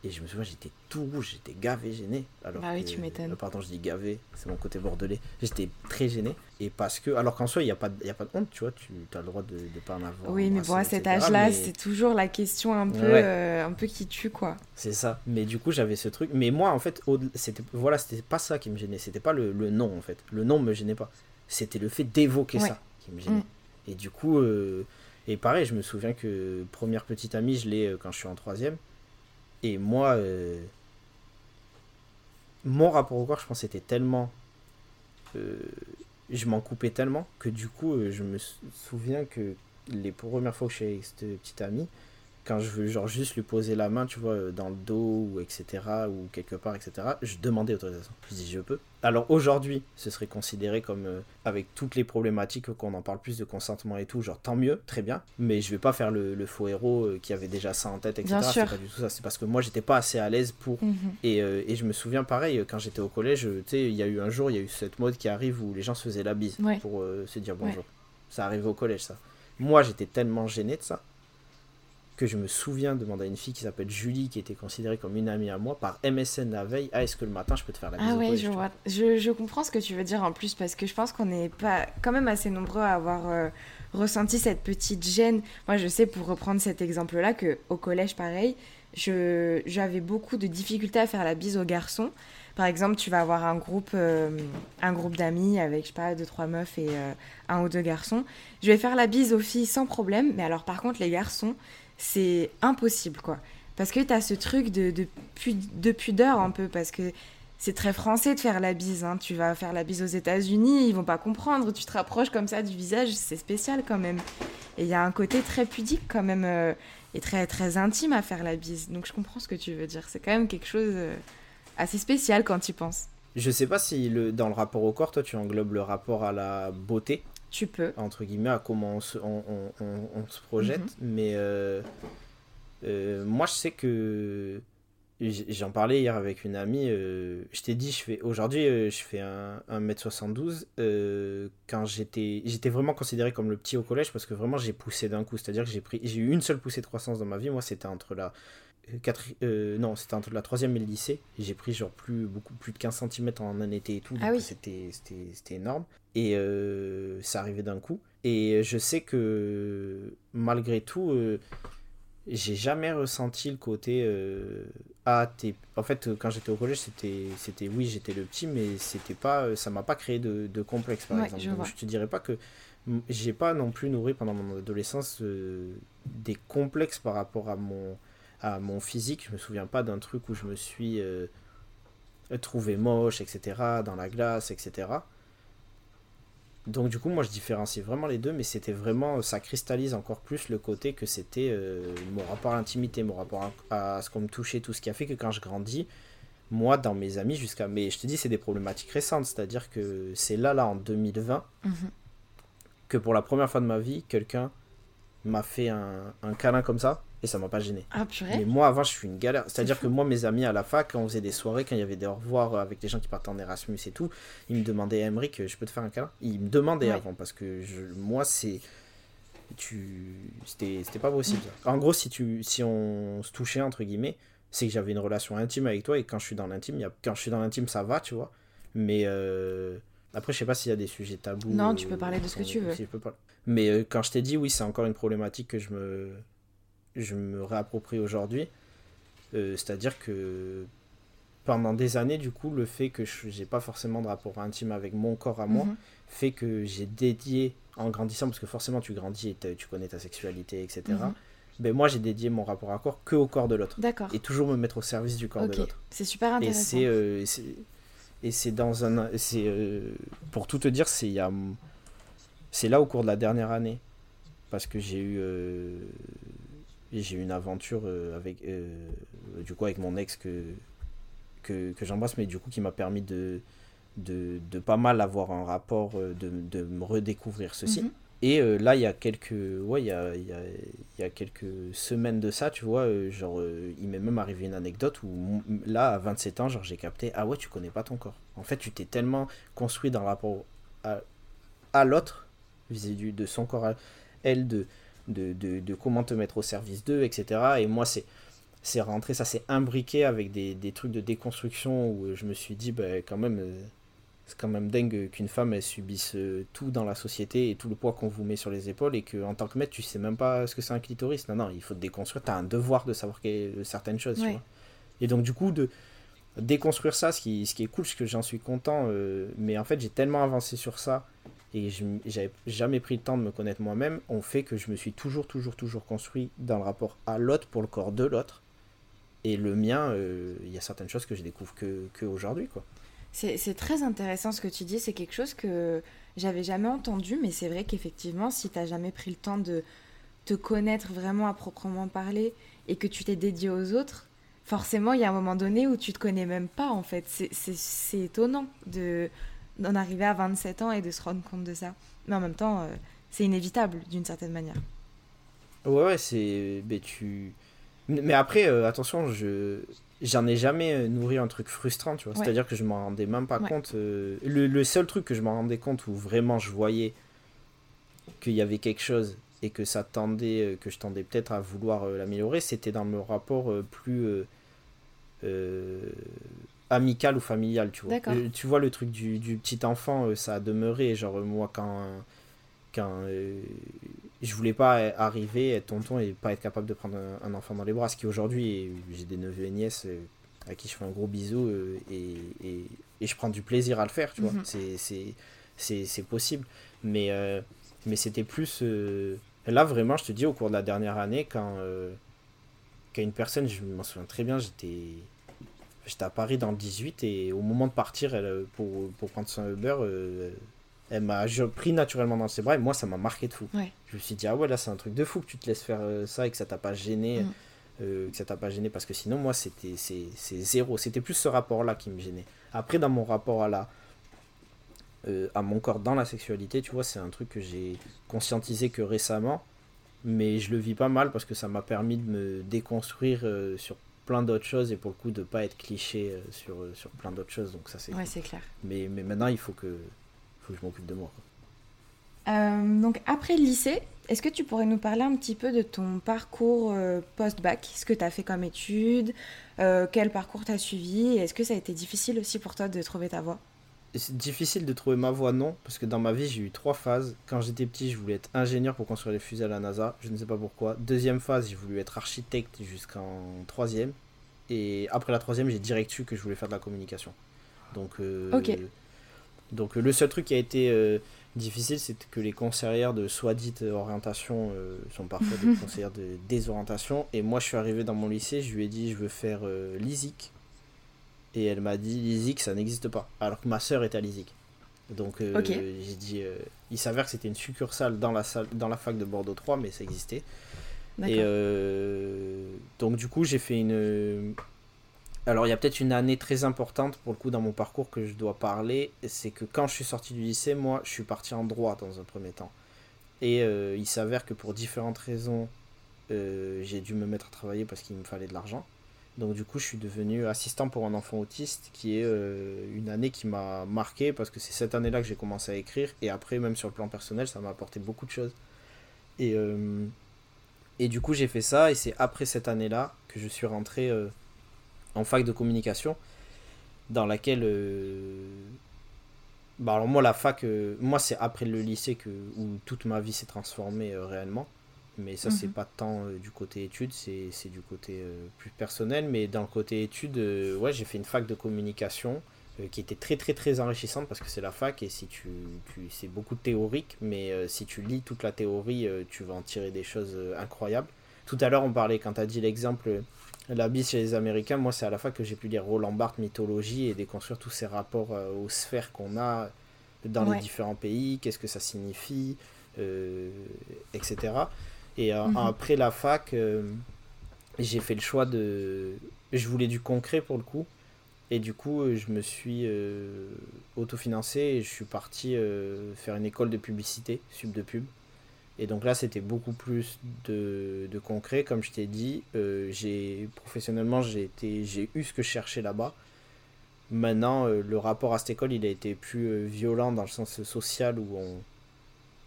Et je me souviens, j'étais tout rouge, j'étais gavé, gêné. Alors bah oui, tu m'étonnes. Euh, pardon, je dis gavé, c'est mon côté bordelais. J'étais très gêné. Et parce que, alors qu'en soi, il n'y a, pas, y a pas de honte, tu vois, tu as le droit de ne pas en avoir. Oui, mais bon, à cet âge-là, c'est toujours la question un peu, euh, un peu qui tue, quoi. C'est ça. Mais du coup, j'avais ce truc. Mais moi, en fait, c'était voilà, c'était pas ça qui me gênait. C'était pas le, le, nom, en fait. Le nom me gênait pas. C'était le fait d'évoquer ça qui me gênait. Mm. Et du coup, euh, et pareil, je me souviens que première petite amie, je l'ai quand je suis en troisième. Et moi, euh, mon rapport au corps, je pense, était tellement. Euh, je m'en coupais tellement que du coup, euh, je me souviens que les premières fois que je suis avec cette petite amie, quand je veux genre juste lui poser la main, tu vois, euh, dans le dos ou etc. ou quelque part, etc. Je demandais autorisation. Je dis je peux. Alors aujourd'hui, ce serait considéré comme euh, avec toutes les problématiques qu'on en parle plus de consentement et tout, genre tant mieux, très bien. Mais je vais pas faire le, faux héros euh, qui avait déjà ça en tête, etc. C'est pas du tout ça. C'est parce que moi j'étais pas assez à l'aise pour. Mhm. et, et, je me souviens pareil quand j'étais au collège, tu sais, il y a eu un jour, il y a eu cette mode qui arrive où les gens se faisaient la bise pour se dire bonjour. Ça arrivait au collège ça. Moi j'étais tellement gêné de ça que je me souviens demander à une fille qui s'appelle Julie, qui était considérée comme une amie à moi, par MSN la veille, ah, est-ce que le matin je peux te faire la bise Ah ouais, je vois. Je, je, comprends ce que tu veux dire en plus, parce que je pense qu'on n'est pas quand même assez nombreux à avoir euh, ressenti cette petite gêne. Moi, je sais, pour reprendre cet exemple-là, que au collège, pareil, j'avais beaucoup de difficultés à faire la bise aux garçons. Par exemple, tu vas avoir un groupe, euh, un groupe d'amis avec, je sais pas, deux, trois meufs et euh, un ou deux garçons. Je vais faire la bise aux filles sans problème, mais alors par contre, les garçons, c'est impossible, quoi. Parce que tu as ce truc de, de, pudeur un peu, parce que c'est très français de faire la bise. Hein. Tu vas faire la bise aux États-Unis, ils vont pas comprendre. Tu te rapproches comme ça du visage, c'est spécial quand même. Et il y a un côté très pudique quand même euh, et très très intime à faire la bise. Donc je comprends ce que tu veux dire. C'est quand même quelque chose euh, assez spécial quand tu penses. Je sais pas si le, dans le rapport au corps, toi tu englobes le rapport à la beauté. Tu peux. Entre guillemets, à comment on se, on, se projette. Mhm. Mais euh, euh, moi, je sais que. J'en parlais hier avec une amie. Euh, je t'ai dit, je fais aujourd'hui, je fais un, 1m72. quand j'étais, j'étais vraiment considéré comme le petit au collège parce que vraiment j'ai poussé d'un coup. C'est-à-dire que j'ai pris, j'ai eu une seule poussée de croissance dans ma vie. Moi, c'était entre la 4, non, c'était entre la troisième et le lycée. J'ai pris genre plus, beaucoup plus de 15 cm en un été et tout. Ah oui. C'était, c'était énorme. Et euh, ça arrivait d'un coup. Et je sais que malgré tout, euh, j'ai jamais ressenti le côté euh, ah t'es en fait quand j'étais au collège c'était c'était oui j'étais le petit mais c'était pas ça m'a pas créé de, de complexe par exemple je, Donc, je te dirais pas que j'ai pas non plus nourri pendant mon adolescence des complexes par rapport à mon à mon physique je me souviens pas d'un truc où je me suis trouvé moche etc dans la glace etc donc du coup, moi je différencie vraiment les deux, mais c'était vraiment, ça cristallise encore plus le côté que c'était euh, mon rapport à l'intimité, mon rapport à, ce qu'on me touchait, tout ce qui a fait que quand je grandis, moi dans mes amis jusqu'à... Mais je te dis, c'est des problématiques récentes, c'est-à-dire que c'est là, là, en 2020, mhm. que pour la première fois de ma vie, quelqu'un m'a fait un, un câlin comme ça, et ça m'a pas gêné. Ah, Mais moi, avant, je suis une galère. C'est-à-dire que moi, mes amis à la fac, quand on faisait des soirées, quand il y avait des au revoir avec des gens qui partaient en Erasmus et tout, ils me demandaient, Emmerich, je peux te faire un câlin? Ils me demandaient avant, parce que je, moi, c'est. Tu... C'était pas possible. En gros, si, tu, si on se touchait, entre guillemets, c'est que j'avais une relation intime avec toi, et quand je suis dans l'intime, a... quand je suis dans l'intime, ça va, tu vois. Mais. Euh... Après, je sais pas s'il y a des sujets tabous. Non, tu peux parler de ce que tu veux. Mais euh, quand je t'ai dit, oui, c'est encore une problématique que je me je me réapproprie aujourd'hui. Euh, c'est-à-dire que pendant des années, du coup, le fait que je n'ai pas forcément de rapport intime avec mon corps à moi, mhm. fait que j'ai dédié, en grandissant, parce que forcément tu grandis et tu connais ta sexualité, etc. Mhm. Ben moi, j'ai dédié mon rapport à corps que au corps de l'autre. D'accord. Et toujours me mettre au service du corps de l'autre. C'est super intéressant. Euh, et c'est dans un c'est euh, pour tout te dire c'est c'est là au cours de la dernière année parce que j'ai eu j'ai eu une aventure euh, avec, euh, du coup, avec mon ex que, que, j'embrasse, mais du coup qui m'a permis de, de, de, pas mal avoir un rapport, euh, de, de me redécouvrir ceci. Mhm. Et là, il y a quelques, ouais, il y a, y, a, y a, quelques semaines de ça, tu vois, genre, il m'est même arrivé une anecdote où là, à 27 ans, genre, j'ai capté, ah ouais, tu connais pas ton corps. En fait, tu t'es tellement construit dans le rapport à, à l'autre, vis-à-vis de son corps à elle, de, de, de, comment te mettre au service d'eux, etc. Et moi, c'est c'est rentré, ça s'est imbriqué avec des, des, trucs de déconstruction où je me suis dit, bah, quand même, c'est quand même dingue qu'une femme elle subisse tout dans la société et tout le poids qu'on vous met sur les épaules et qu'en tant que maître tu sais même pas ce que c'est un clitoris. Non non il faut te déconstruire. As un devoir de savoir certaines choses tu vois. Et donc du coup de déconstruire ça ce qui, ce qui est cool c'est que j'en suis content euh, mais en fait j'ai tellement avancé sur ça et j'avais jamais pris le temps de me connaître moi-même on fait que je me suis toujours toujours toujours construit dans le rapport à l'autre pour le corps de l'autre et le mien euh, il y a certaines choses que je découvre que, aujourd'hui quoi c'est très intéressant ce que tu dis, c'est quelque chose que j'avais jamais entendu, mais c'est vrai qu'effectivement, si tu n'as jamais pris le temps de te connaître vraiment à proprement parler et que tu t'es dédié aux autres, forcément, il y a un moment donné où tu te connais même pas, en fait. C'est étonnant d'en arriver à 27 ans et de se rendre compte de ça. Mais en même temps, euh, c'est inévitable d'une certaine manière. Ouais, ouais, c'est. Mais tu. Mais après, euh, attention, je j'en ai jamais euh, nourri un truc frustrant, tu vois. C'est-à-dire que je m'en rendais même pas compte. Euh, le, seul truc que je m'en rendais compte où vraiment je voyais qu'il y avait quelque chose et que ça tendait, que je tendais peut-être à vouloir l'améliorer, c'était dans le rapport plus amical ou familial, tu vois. tu vois le truc du, du petit enfant, ça a demeuré. Genre moi quand quand je voulais pas arriver, être tonton et pas être capable de prendre un, enfant dans les bras. Ce qui aujourd'hui, j'ai des neveux et nièces euh, à qui je fais un gros bisou euh, et, et, et, je prends du plaisir à le faire, tu vois. Mhm. C'est possible. Mais, euh, mais c'était plus. là, vraiment, je te dis, au cours de la dernière année, quand, quand une personne, je m'en souviens très bien, j'étais. J'étais à Paris dans le 18 et au moment de partir elle, pour, pour prendre son Uber, elle m'a pris naturellement dans ses bras et moi ça m'a marqué de fou. Je me suis dit ah ouais là c'est un truc de fou que tu te laisses faire euh, ça et que ça t'a pas gêné, mm. euh, que ça t'a pas gêné parce que sinon moi c'était c'est zéro, c'était plus ce rapport là qui me gênait. Après dans mon rapport à la euh, à mon corps dans la sexualité, tu vois, c'est un truc que j'ai conscientisé que récemment, mais je le vis pas mal parce que ça m'a permis de me déconstruire sur plein d'autres choses et pour le coup de pas être cliché sur, sur plein d'autres choses donc ça c'est ouais, c'est clair. Mais, mais maintenant il faut que faut que je m'occupe de moi. Euh, donc après le lycée, est-ce que tu pourrais nous parler un petit peu de ton parcours euh, post-bac? Ce que tu as fait comme études euh, Quel parcours tu as suivi Est-ce que ça a été difficile aussi pour toi de trouver ta voie? C'est difficile de trouver ma voie, non. Parce que dans ma vie, j'ai eu trois phases. Quand j'étais petit, je voulais être ingénieur pour construire les fusées à la NASA. Je ne sais pas pourquoi. Deuxième phase, j'ai voulu être architecte jusqu'en troisième. Et après la troisième, j'ai direct su que je voulais faire de la communication. Donc, ok donc le seul truc qui a été euh, difficile, c'est que les conseillères de soit dite orientation euh, sont parfois des conseillères de désorientation. Et moi, je suis arrivé dans mon lycée, je lui ai dit, je veux faire euh, l'ISIC. Et elle m'a dit, l'ISIC, ça n'existe pas. Alors que ma sœur était à l'ISIC. Donc j'ai dit, il s'avère que c'était une succursale dans la, salle, dans la fac de Bordeaux 3, mais ça existait. Et donc du coup, j'ai fait une alors il y a peut-être une année très importante pour le coup dans mon parcours que je dois parler, c'est que quand je suis sorti du lycée, moi je suis parti en droit dans un premier temps. Et euh, il s'avère que pour différentes raisons, euh, j'ai dû me mettre à travailler parce qu'il me fallait de l'argent. Donc du coup je suis devenu assistant pour un enfant autiste, qui est euh, une année qui m'a marqué parce que c'est cette année-là que j'ai commencé à écrire. Et après même sur le plan personnel, ça m'a apporté beaucoup de choses. Et, et du coup j'ai fait ça et c'est après cette année-là que je suis rentré en fac de communication, dans laquelle. Euh, bah alors moi la fac, euh, moi c'est après le lycée où toute ma vie s'est transformée euh, réellement. Mais ça c'est mhm. pas tant du côté études, c'est du côté plus personnel. Mais dans le côté études, ouais j'ai fait une fac de communication qui était très très très enrichissante parce que c'est la fac et si tu, tu c'est beaucoup théorique, mais si tu lis toute la théorie, tu vas en tirer des choses incroyables. Tout à l'heure on parlait quand tu as dit l'exemple la bise chez les Américains, moi, c'est à la fois que j'ai pu lire Roland Barthes, mythologie, et déconstruire tous ces rapports euh, aux sphères qu'on a dans les différents pays, qu'est-ce que ça signifie, euh, etc. Et euh, mhm. après la fac, j'ai fait le choix de... Je voulais du concret pour le coup. Et du coup, je me suis autofinancé et je suis parti faire une école de publicité, sub de pub. Et donc là, c'était beaucoup plus de, de, concret. Comme je t'ai dit, euh, j'ai professionnellement, j'ai eu ce que je cherchais là-bas. Maintenant, euh, le rapport à cette école, il a été plus euh, violent dans le sens social où, on,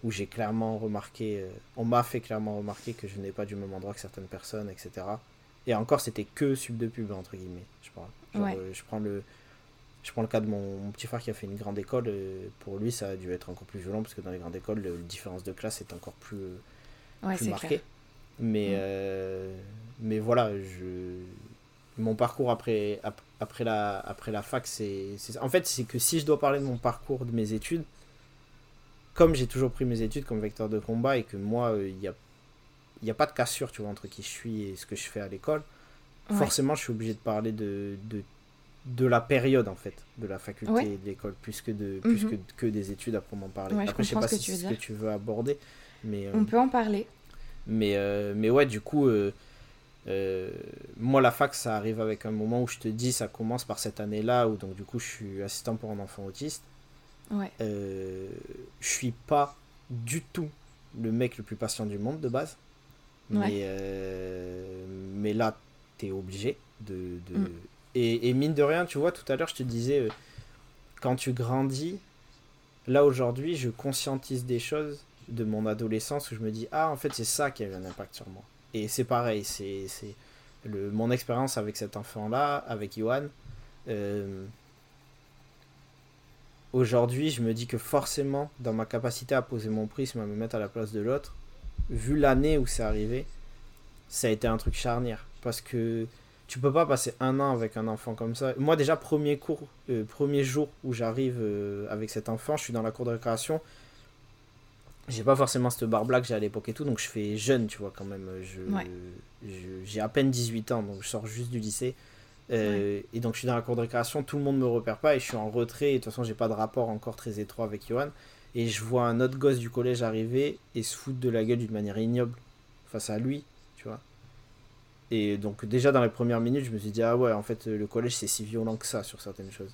où j'ai clairement remarqué, on m'a fait clairement remarquer que je n'ai pas du même endroit que certaines personnes, etc. Et encore, c'était que sub de pub, entre guillemets, je parle. je, prends le, je prends le cas de mon, petit frère qui a fait une grande école. pour lui, ça a dû être encore plus violent parce que dans les grandes écoles, la différence de classe est encore plus, plus marquée. Mais, mm. mais voilà, je, mon parcours après, après, la, après la fac, c'est. En fait, c'est que si je dois parler de mon parcours, de mes études, comme j'ai toujours pris mes études comme vecteur de combat et que moi, il euh, n'y a, y a pas de cassure, tu vois, entre qui je suis et ce que je fais à l'école, forcément, je suis obligé de parler de, de, de, la période, en fait, de la faculté et de l'école, plus, que, de, plus mhm. que, que, des études à proprement parler. Après, je sais pas ce si c'est ce que tu veux aborder. Mais, On peut en parler. Mais, euh, mais ouais, du coup, euh, moi, la fac, ça arrive avec un moment où je te dis, ça commence par cette année-là, où donc du coup, je suis assistant pour un enfant autiste. Ouais. Euh, je suis pas du tout le mec le plus patient du monde de base. Mais, euh, mais là, t'es obligé de. de... Mm. Et, et, mine de rien, tu vois, tout à l'heure, je te disais, euh, quand tu grandis, là aujourd'hui, je conscientise des choses de mon adolescence où je me dis, ah, en fait, c'est ça qui a eu un impact sur moi. Et c'est pareil, c'est mon expérience avec cet enfant-là, avec Johan. Euh, aujourd'hui, je me dis que forcément, dans ma capacité à poser mon prisme, à me mettre à la place de l'autre, vu l'année où c'est arrivé, ça a été un truc charnière. Parce que tu peux pas passer un an avec un enfant comme ça. Moi, déjà, premier cours, euh, premier jour où j'arrive euh, avec cet enfant, je suis dans la cour de récréation j'ai pas forcément cette barbe là que j'ai à l'époque et tout, donc je fais jeune, tu vois, quand même. Je, j'ai à peine 18 ans, donc je sors juste du lycée. Euh, et donc je suis dans la cour de récréation, tout le monde me repère pas et je suis en retrait. Et de toute façon, j'ai pas de rapport encore très étroit avec Johan. Et je vois un autre gosse du collège arriver et se foutre de la gueule d'une manière ignoble face à lui, tu vois. Et donc, déjà dans les premières minutes, je me suis dit, ah ouais, en fait, le collège c'est si violent que ça sur certaines choses.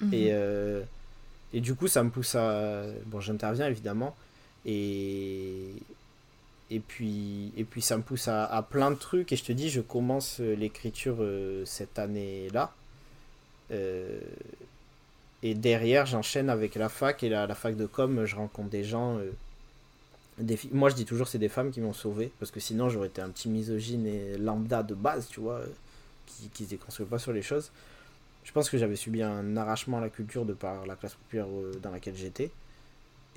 Mhm. Et, euh, et du coup, ça me pousse à. Bon, j'interviens évidemment. Et, et, puis, et puis ça me pousse à, plein de trucs. Et je te dis, je commence euh, l'écriture euh, cette année-là. Euh, et derrière, j'enchaîne avec la fac. Et la, la fac de com, je rencontre des gens. des Moi, je dis toujours, c'est des femmes qui m'ont sauvé. Parce que sinon, j'aurais été un petit misogyne et lambda de base, tu vois, qui, qui se déconstruit pas sur les choses. Je pense que j'avais subi un arrachement à la culture de par la classe populaire dans laquelle j'étais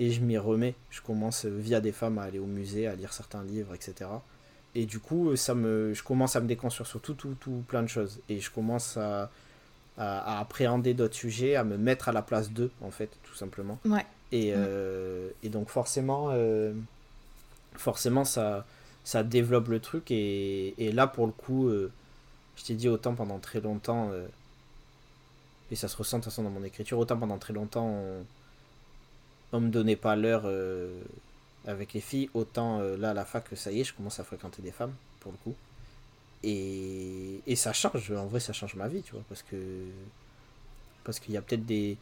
et je m'y remets. Je commence euh, via des femmes à aller au musée, à lire certains livres, etc. Et du coup, ça me, je commence à me déconstruire sur tout, tout, tout plein de choses. Et je commence à, à, appréhender d'autres sujets, à me mettre à la place d'eux, en fait, tout simplement. Ouais. Et, euh, et donc, forcément, euh, forcément ça, ça développe le truc. Et, et là, pour le coup, je t'ai dit autant pendant très longtemps, et ça se ressent de toute façon dans mon écriture, autant pendant très longtemps, on me donnait pas l'heure euh, avec les filles, autant euh, là à la fac, ça y est, je commence à fréquenter des femmes, pour le coup. Et, et ça change, en vrai, ça change ma vie, tu vois, parce que. Parce qu'il y a peut-être des.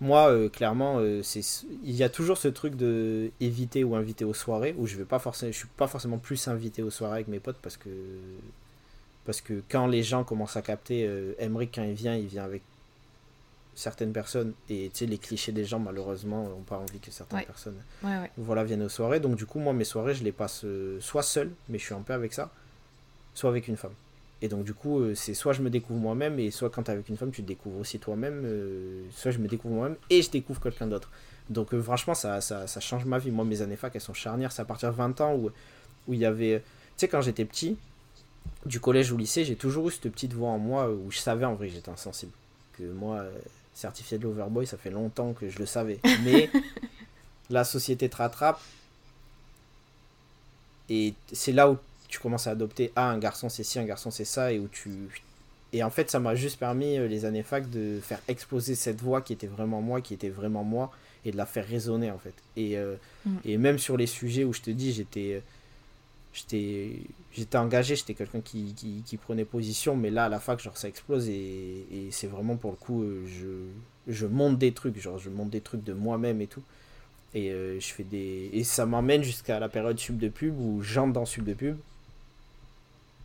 Moi, euh, clairement, c'est il y a toujours ce truc de éviter ou inviter aux soirées, où je vais pas forcément, je suis pas forcément plus invité aux soirées avec mes potes, parce que. Parce que quand les gens commencent à capter, Emmerich, quand il vient, il vient avec certaines personnes, et tu sais, les clichés des gens, malheureusement, n'ont pas envie que certaines personnes Voilà, viennent aux soirées. Donc, du coup, moi, mes soirées, je les passe euh, soit seul, mais je suis en paix avec ça, soit avec une femme. Et donc, du coup, euh, c'est soit je me découvre moi-même, et soit quand tu es avec une femme, tu te découvres aussi toi-même, euh, soit je me découvre moi-même et je découvre quelqu'un d'autre. Donc, franchement, ça, ça, ça, change ma vie. Moi, mes années fac, elles sont charnières. C'est à partir de 20 ans où, où il y avait. Tu sais, quand j'étais petit, du collège au lycée, j'ai toujours eu cette petite voix en moi où je savais en vrai que j'étais insensible. Que moi, certifié de l'Overboy, ça fait longtemps que je le savais. Mais la société te rattrape. Et c'est là où tu commences à adopter Ah, un garçon c'est ci, un garçon c'est ça. Et où tu. Et en fait, ça m'a juste permis, euh, les années fac, de faire exploser cette voix qui était vraiment moi, qui était vraiment moi, et de la faire résonner en fait. Et, euh, mm. et même sur les sujets où je te dis, j'étais euh, j'étais engagé j'étais quelqu'un qui, qui, prenait position mais là à la fac genre ça explose et, et c'est vraiment pour le coup euh, je, je monte des trucs genre je monte des trucs de moi-même et tout. Et euh, je fais des et ça m'emmène jusqu'à la période sub de pub où j'entre dans sub de pub.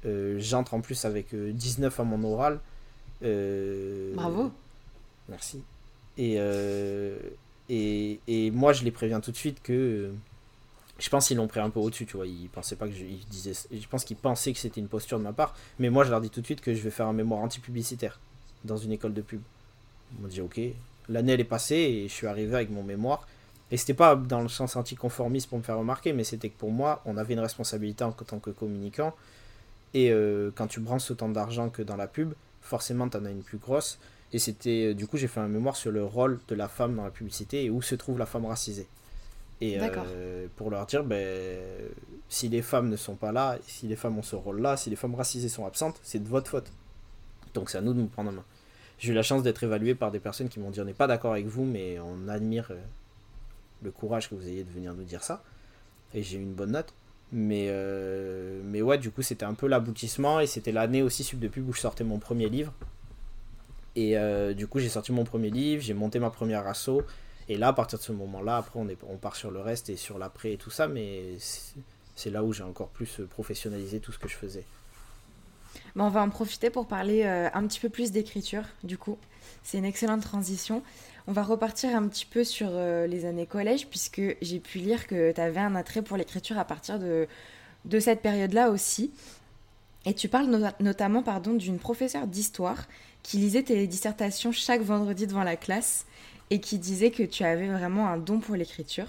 Euh, j'entre en plus avec 19 à mon oral. Bravo. Merci. Et, et, et moi je les préviens tout de suite que je pense qu'ils l'ont pris un peu au-dessus, tu vois. Ils pensaient pas que je, ils disaient, je pense qu'ils pensaient que c'était une posture de ma part. Mais moi, je leur dis tout de suite que je vais faire un mémoire anti-publicitaire dans une école de pub. Ils m'ont dit ok. L'année elle est passée et je suis arrivé avec mon mémoire. Et c'était pas dans le sens anticonformiste pour me faire remarquer, mais c'était que pour moi, on avait une responsabilité en tant que communicant. Et euh, quand tu branches autant d'argent que dans la pub, forcément, tu en as une plus grosse. Et c'était, euh, du coup, j'ai fait un mémoire sur le rôle de la femme dans la publicité et où se trouve la femme racisée. Et euh, pour leur dire, ben, si les femmes ne sont pas là, si les femmes ont ce rôle-là, si les femmes racisées sont absentes, c'est de votre faute. Donc c'est à nous de nous prendre en main. J'ai eu la chance d'être évalué par des personnes qui m'ont dit on n'est pas d'accord avec vous, mais on admire euh, le courage que vous ayez de venir nous dire ça. Et j'ai eu une bonne note. Mais, euh, mais ouais, du coup, c'était un peu l'aboutissement. Et c'était l'année aussi sub de pub où je sortais mon premier livre. Et du coup, j'ai sorti mon premier livre, j'ai monté ma première asso. Et là, à partir de ce moment-là, après, on, est, on part sur le reste et sur l'après et tout ça, mais c'est là où j'ai encore plus euh, professionnalisé tout ce que je faisais. on va en profiter pour parler euh, un petit peu plus d'écriture, du coup. C'est une excellente transition. On va repartir un petit peu sur euh, les années collège, puisque j'ai pu lire que tu avais un attrait pour l'écriture à partir de, de cette période-là aussi. Et tu parles notamment pardon, d'une professeure d'histoire qui lisait tes dissertations chaque vendredi devant la classe et qui disait que tu avais vraiment un don pour l'écriture.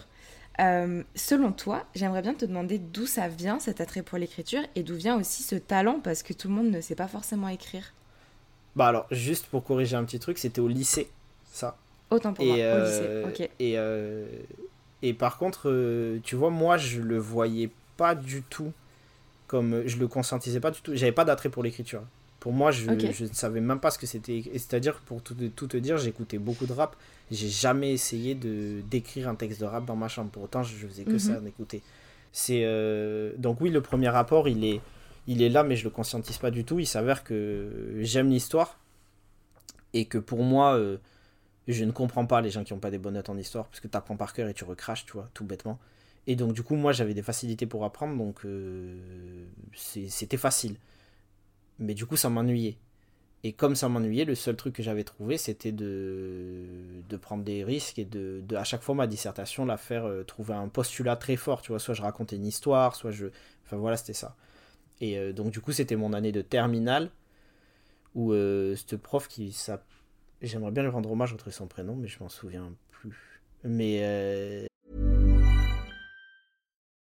Euh, selon toi, j'aimerais bien te demander d'où ça vient cet attrait pour l'écriture et d'où vient aussi ce talent parce que tout le monde ne sait pas forcément écrire. Bah alors, juste pour corriger un petit truc, c'était au lycée, ça. Autant pour et, moi, au euh, lycée, ok. Et, euh, et par contre, tu vois, moi, je le voyais pas du tout comme... Je le conscientisais pas du tout. J'avais pas d'attrait pour l'écriture. Pour moi, je ne savais même pas ce que c'était. C'est-à-dire, pour tout, tout, te dire, j'écoutais beaucoup de rap. J'ai jamais essayé de d'écrire un texte de rap dans ma chambre. Pour autant, je faisais que ça, d'écouter. Mhm. C'est euh, donc oui, le premier rapport, il est, il est là, mais je le conscientise pas du tout. Il s'avère que j'aime l'histoire et que pour moi, euh, je ne comprends pas les gens qui n'ont pas des bonnes notes en histoire parce que tu apprends par cœur et tu recraches, tu vois, tout bêtement. Et donc du coup, moi, j'avais des facilités pour apprendre, donc euh, c'était facile. Mais du coup, ça m'ennuyait. Et comme ça m'ennuyait, le seul truc que j'avais trouvé, c'était de, de prendre des risques et de, à chaque fois, ma dissertation, la faire euh, trouver un postulat très fort. Tu vois, soit je racontais une histoire, soit je. Enfin voilà, c'était ça. Et euh, donc, du coup, c'était mon année de terminale où euh, ce prof qui. Ça... J'aimerais bien lui rendre hommage, retrouver son prénom, mais je m'en souviens plus. Mais.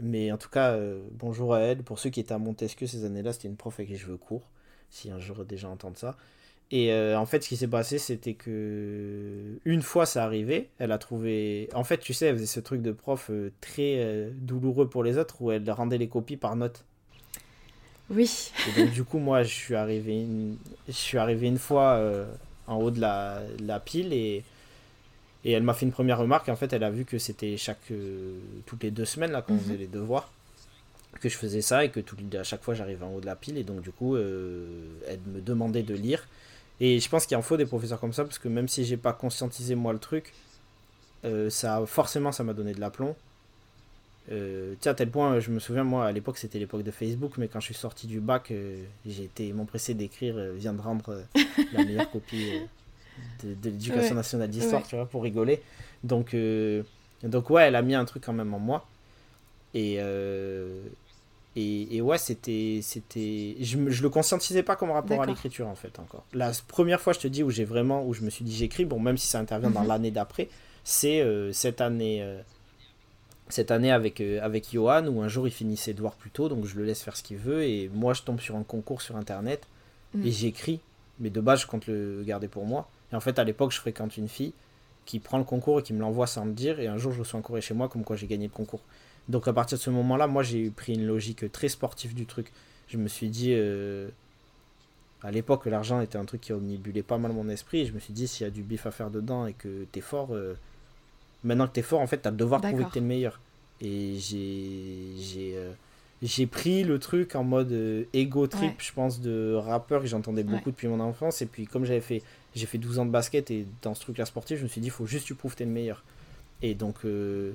Mais en tout cas, euh, bonjour à elle. Pour ceux qui étaient à Montesquieu ces années-là, c'était une prof avec qui je veux cours, si un jour déjà entendre ça. Et euh, en fait, ce qui s'est passé, c'était que une fois ça arrivait, elle a trouvé. En fait, tu sais, elle faisait ce truc de prof euh, très douloureux pour les autres où elle rendait les copies par note. Oui. Et donc, du coup, moi, je suis arrivé une, je suis arrivé une fois en haut de la, la pile et et elle m'a fait une première remarque. En fait, elle a vu que c'était chaque euh, toutes les deux semaines là qu'on mhm. faisait les devoirs, que je faisais ça et que tout, à chaque fois j'arrivais en haut de la pile et donc du coup, euh, elle me demandait de lire. Et je pense qu'il en faut des professeurs comme ça parce que même si j'ai pas conscientisé moi le truc, euh, ça forcément ça m'a donné de l'aplomb. tiens, à tel point, je me souviens, moi, à l'époque, c'était l'époque de Facebook, mais quand je suis sorti du bac, j'ai été m'empresser d'écrire, vient de rendre la meilleure copie de, l'éducation nationale d'histoire, tu vois, pour rigoler. Donc, euh, donc ouais, elle a mis un truc quand même en moi. Et, euh, et, ouais, c'était. c'était je, je le conscientisais pas comme rapport à l'écriture, en fait, encore. La première fois, je te dis, où j'ai vraiment. où je me suis dit, j'écris, bon, même si ça intervient dans mhm. l'année d'après, c'est euh, cette année. cette année avec, avec Johan, où un jour il finit ses devoirs plus tôt, donc je le laisse faire ce qu'il veut, et moi je tombe sur un concours sur internet, et mhm. j'écris, mais de base je compte le garder pour moi. Et en fait, à l'époque, je fréquente une fille qui prend le concours et qui me l'envoie sans me dire. Et un jour, je reçois un courrier chez moi comme quoi j'ai gagné le concours. Donc à partir de ce moment-là, moi, j'ai pris une logique très sportive du truc. Je me suis dit, euh, à l'époque, l'argent était un truc qui omnibulait pas mal mon esprit. Et je me suis dit, s'il y a du bif à faire dedans et que t'es fort, euh, Maintenant que tu es fort, en fait, tu as le devoir de prouver que tu es le meilleur. Et j'ai. J'ai. Euh, pris le truc en mode euh, ego trip, je pense, de rappeur que j'entendais beaucoup depuis mon enfance. Et puis, comme j'avais fait, j'ai fait 12 ans de basket et dans ce truc-là sportif, je me suis dit, il faut juste que tu prouves que tu es le meilleur. Et donc, euh,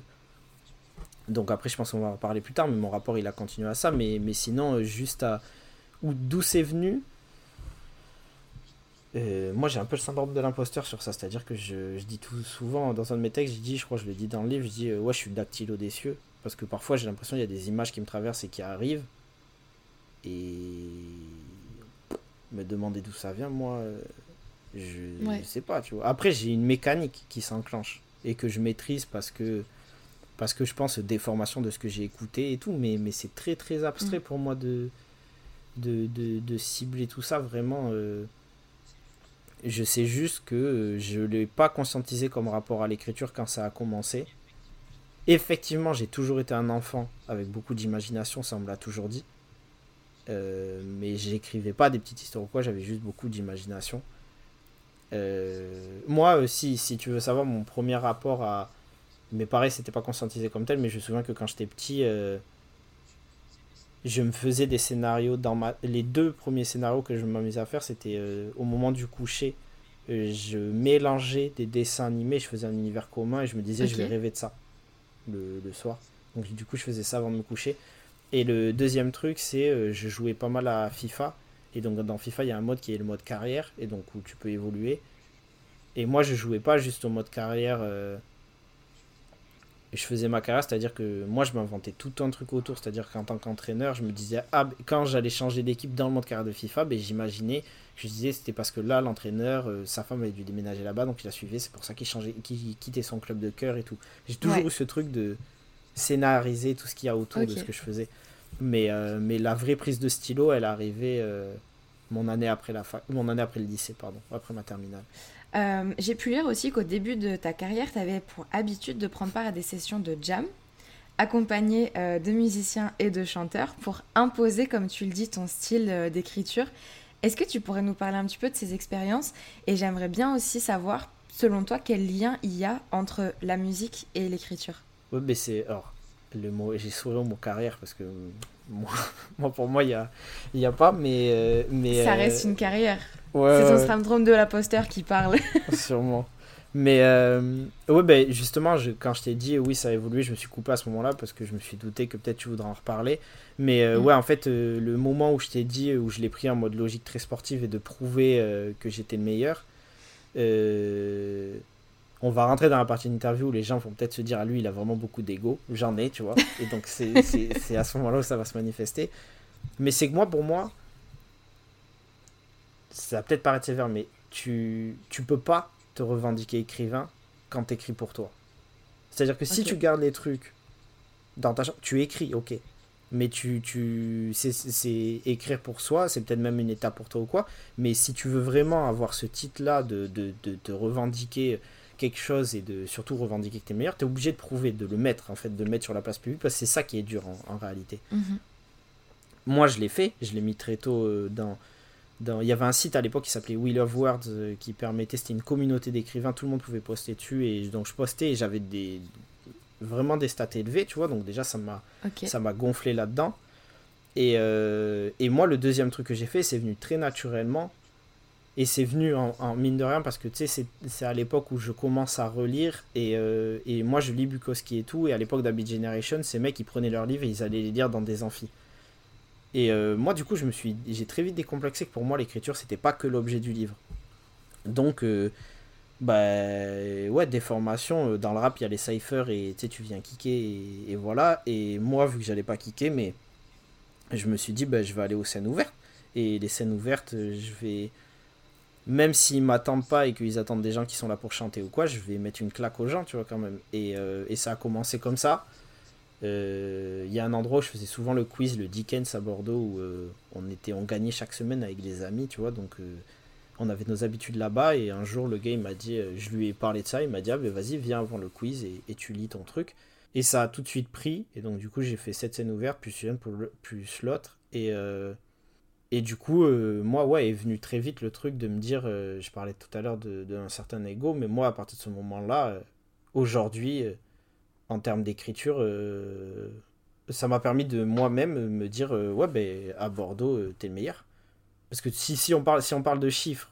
donc après, je pense qu'on va en parler plus tard, mais mon rapport, il a continué à ça. Mais, mais sinon, juste à. D'où c'est venu euh, moi, j'ai un peu le syndrome de l'imposteur sur ça. C'est-à-dire que je, je, dis tout souvent dans un de mes textes, je dis, je crois que je le dis dans le livre, je dis, euh, ouais, je suis dactylo des cieux. Parce que parfois, j'ai l'impression qu'il y a des images qui me traversent et qui arrivent. Et me demander d'où ça vient, moi, euh, je ne sais pas, tu vois. Après, j'ai une mécanique qui s'enclenche et que je maîtrise parce que parce que je pense déformation de ce que j'ai écouté et tout, mais, mais c'est très très abstrait mm. pour moi de de, de, de, cibler tout ça vraiment. Je sais juste que euh, je ne l'ai pas conscientisé comme rapport à l'écriture quand ça a commencé. Effectivement, j'ai toujours été un enfant avec beaucoup d'imagination, ça on me l'a toujours dit. Euh, mais j'écrivais pas des petites histoires ou quoi, j'avais juste beaucoup d'imagination. Euh, moi aussi, si tu veux savoir, mon premier rapport à. Mais pareil, c'était pas conscientisé comme tel, mais je me souviens que quand j'étais petit, je me faisais des scénarios dans ma... Les deux premiers scénarios que je m'amusais à faire, c'était euh, au moment du coucher. Euh, je mélangeais des dessins animés, je faisais un univers commun et je me disais, je vais rêver de ça le, soir. Donc du coup, je faisais ça avant de me coucher. Et le deuxième truc, c'est euh, je jouais pas mal à FIFA. Et donc dans FIFA, il y a un mode qui est le mode carrière, et donc où tu peux évoluer. Et moi, je jouais pas juste au mode carrière je faisais ma carrière, c'est-à-dire que moi je m'inventais tout un truc autour, c'est-à-dire qu'en tant qu'entraîneur, je me disais, ah, quand j'allais changer d'équipe dans le monde carrière de FIFA, ben, j'imaginais, je disais, c'était parce que là, l'entraîneur, euh, sa femme avait dû déménager là-bas, donc il la suivait, c'est pour ça qu'il changeait, qu'il quittait son club de cœur et tout. J'ai toujours eu ce truc de scénariser tout ce qu'il y a autour de ce que je faisais. Mais, euh, mais la vraie prise de stylo, elle arrivait euh, mon, année après la mon année après le lycée, pardon, après ma terminale. Euh, j'ai pu lire aussi qu'au début de ta carrière, tu avais pour habitude de prendre part à des sessions de jam, accompagné euh, de musiciens et de chanteurs, pour imposer, comme tu le dis, ton style euh, d'écriture. Est-ce que tu pourrais nous parler un petit peu de ces expériences? Et j'aimerais bien aussi savoir, selon toi, quel lien il y a entre la musique et l'écriture? Oui, mais c'est... Alors, le mot... J'ai souri au mot carrière parce que moi, pour moi, il n'y a, y a pas, mais... mais Ça reste une carrière c'est ton syndrome de l'imposteur qui parle. Sûrement. Mais euh, ouais, ben justement, je, quand je t'ai dit oui, ça a évolué, je me suis coupé à ce moment-là parce que je me suis douté que peut-être tu voudrais en reparler. Mais euh, mm. ouais, en fait, euh, le moment où je t'ai dit, où je l'ai pris en mode logique très sportive et de prouver que j'étais le meilleur, on va rentrer dans la partie d'interview où les gens vont peut-être se dire, à ah, lui, il a vraiment beaucoup d'ego. J'en ai, tu vois. Et donc, c'est à ce moment-là où ça va se manifester. Mais c'est que moi, pour moi, ça va peut-être paraître sévère, mais tu, tu peux pas te revendiquer écrivain quand tu écris pour toi. C'est-à-dire que si tu gardes les trucs dans ta chambre, tu écris, ok. Mais tu, tu c'est écrire pour soi, c'est peut-être même une étape pour toi ou quoi. Mais si tu veux vraiment avoir ce titre-là de, de, de, te revendiquer quelque chose et de surtout revendiquer que tu es meilleur, tu es obligé de prouver, de le mettre, en fait, de le mettre sur la place publique, parce que c'est ça qui est dur en, réalité. Mhm. Moi, je l'ai fait, je l'ai mis très tôt euh, dans, il y avait un site à l'époque qui s'appelait Wheel of Words euh, qui permettait, c'était une communauté d'écrivains, tout le monde pouvait poster dessus et donc je postais et j'avais des vraiment des stats élevés, tu vois, donc déjà ça m'a ça m'a gonflé là-dedans. Et, euh, et, moi le deuxième truc que j'ai fait, c'est venu très naturellement et c'est venu en, mine de rien parce que tu sais c'est à l'époque où je commence à relire et, euh, et moi je lis Bukowski et tout et à l'époque d'Habit Generation, ces mecs ils prenaient leurs livres et ils allaient les lire dans des amphis. Et euh, moi, du coup, je me suis, j'ai très vite décomplexé que pour moi, l'écriture, c'était pas que l'objet du livre. Donc, euh, bah, ouais, des formations. Euh, dans le rap, il y a les cyphers et tu viens kicker et, voilà. Et moi, vu que j'allais pas kicker, mais je me suis dit, bah, je vais aller aux scènes ouvertes. Et les scènes ouvertes, je vais. Même s'ils m'attendent pas et qu'ils attendent des gens qui sont là pour chanter ou quoi, je vais mettre une claque aux gens, tu vois, quand même. Et, et ça a commencé comme ça. Il euh, y a un endroit où je faisais souvent le quiz, le Dickens à Bordeaux, où euh, on, était, on gagnait chaque semaine avec des amis, tu vois, donc euh, on avait nos habitudes là-bas, et un jour le gars il m'a dit, je lui ai parlé de ça, il m'a dit, ah ben vas-y, viens avant le quiz et, tu lis ton truc. Et ça a tout de suite pris, et donc du coup j'ai fait cette scène ouverte, plus une, plus l'autre, et, et du coup, moi, ouais, est venu très vite le truc de me dire, je parlais tout à l'heure d'un certain ego, mais moi à partir de ce moment-là, aujourd'hui, en termes d'écriture, ça m'a permis de moi-même me dire ouais ben à Bordeaux t'es le meilleur parce que si, si on parle si on parle de chiffres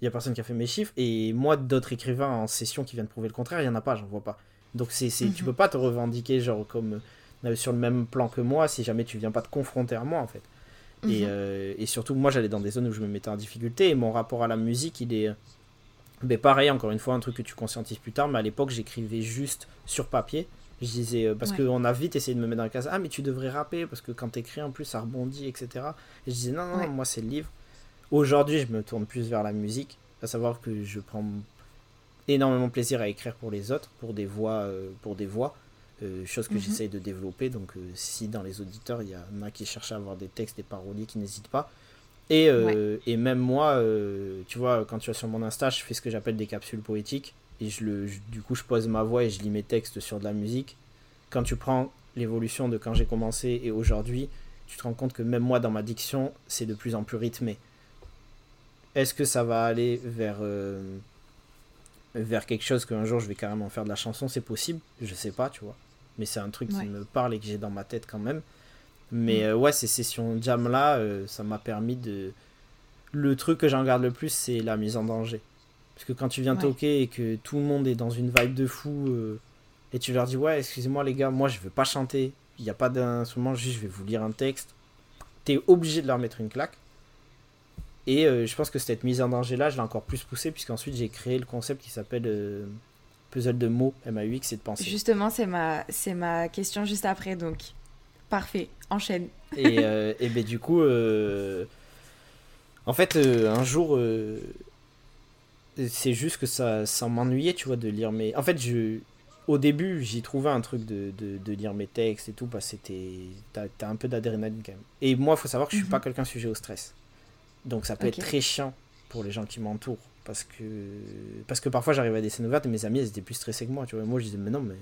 il y a personne qui a fait mes chiffres et moi d'autres écrivains en session qui viennent prouver le contraire il y en a pas j'en vois pas donc c'est c'est tu mhm. peux pas te revendiquer genre comme euh, sur le même plan que moi si jamais tu viens pas te confronter à moi en fait et, mhm. euh, et, surtout moi j'allais dans des zones où je me mettais en difficulté et mon rapport à la musique il est mais ben, pareil encore une fois un truc que tu conscientises plus tard mais à l'époque j'écrivais juste sur papier je disais, euh, parce qu'on a vite essayé de me mettre dans la case, ah mais tu devrais rapper, parce que quand t'écris en plus ça rebondit, etc. Et je disais, non, non, moi c'est le livre. Aujourd'hui, je me tourne plus vers la musique, à savoir que je prends énormément plaisir à écrire pour les autres, pour des voix, euh, pour des voix, euh, chose que mhm. j'essaye de développer. Donc, si dans les auditeurs il y en a qui cherchent à avoir des textes, des paroliers, qui n'hésitent pas. Et, et même moi, tu vois, quand tu vas sur mon Insta, je fais ce que j'appelle des capsules poétiques et je le, du coup je pose ma voix et je lis mes textes sur de la musique. Quand tu prends l'évolution de quand j'ai commencé et aujourd'hui, tu te rends compte que même moi dans ma diction, c'est de plus en plus rythmé. Est-ce que ça va aller vers, euh, vers quelque chose qu'un jour je vais carrément faire de la chanson? C'est possible, je sais pas, tu vois. Mais c'est un truc qui me parle et que j'ai dans ma tête quand même. Mais mm. euh, ouais, ces sessions jam là, euh, ça m'a permis de. Le truc que j'en garde le plus, c'est la mise en danger. Parce que quand tu viens toquer et que tout le monde est dans une vibe de fou euh, et tu leur dis ouais excusez-moi les gars moi je veux pas chanter il n'y a pas d'instrument juste je vais vous lire un texte t'es obligé de leur mettre une claque et je pense que cette mise en danger là je l'ai encore plus poussé puisqu'ensuite j'ai créé le concept qui s'appelle puzzle de mots MAUX et de pensée justement c'est ma c'est ma question juste après donc parfait enchaîne et, et ben du coup en fait un jour c'est juste que ça, ça m'ennuyait, tu vois, de lire mes. En fait, je, au début, j'y trouvais un truc de, de, de, lire mes textes et tout, parce que c'était. T'as un peu d'adrénaline quand même. Et moi, il faut savoir que je suis pas mhm. quelqu'un sujet au stress. Donc ça peut être très chiant pour les gens qui m'entourent. Parce que, parce que parfois, j'arrivais à des scènes ouvertes et mes amis, elles étaient plus stressés que moi, tu vois. Moi, je disais, mais non, mais.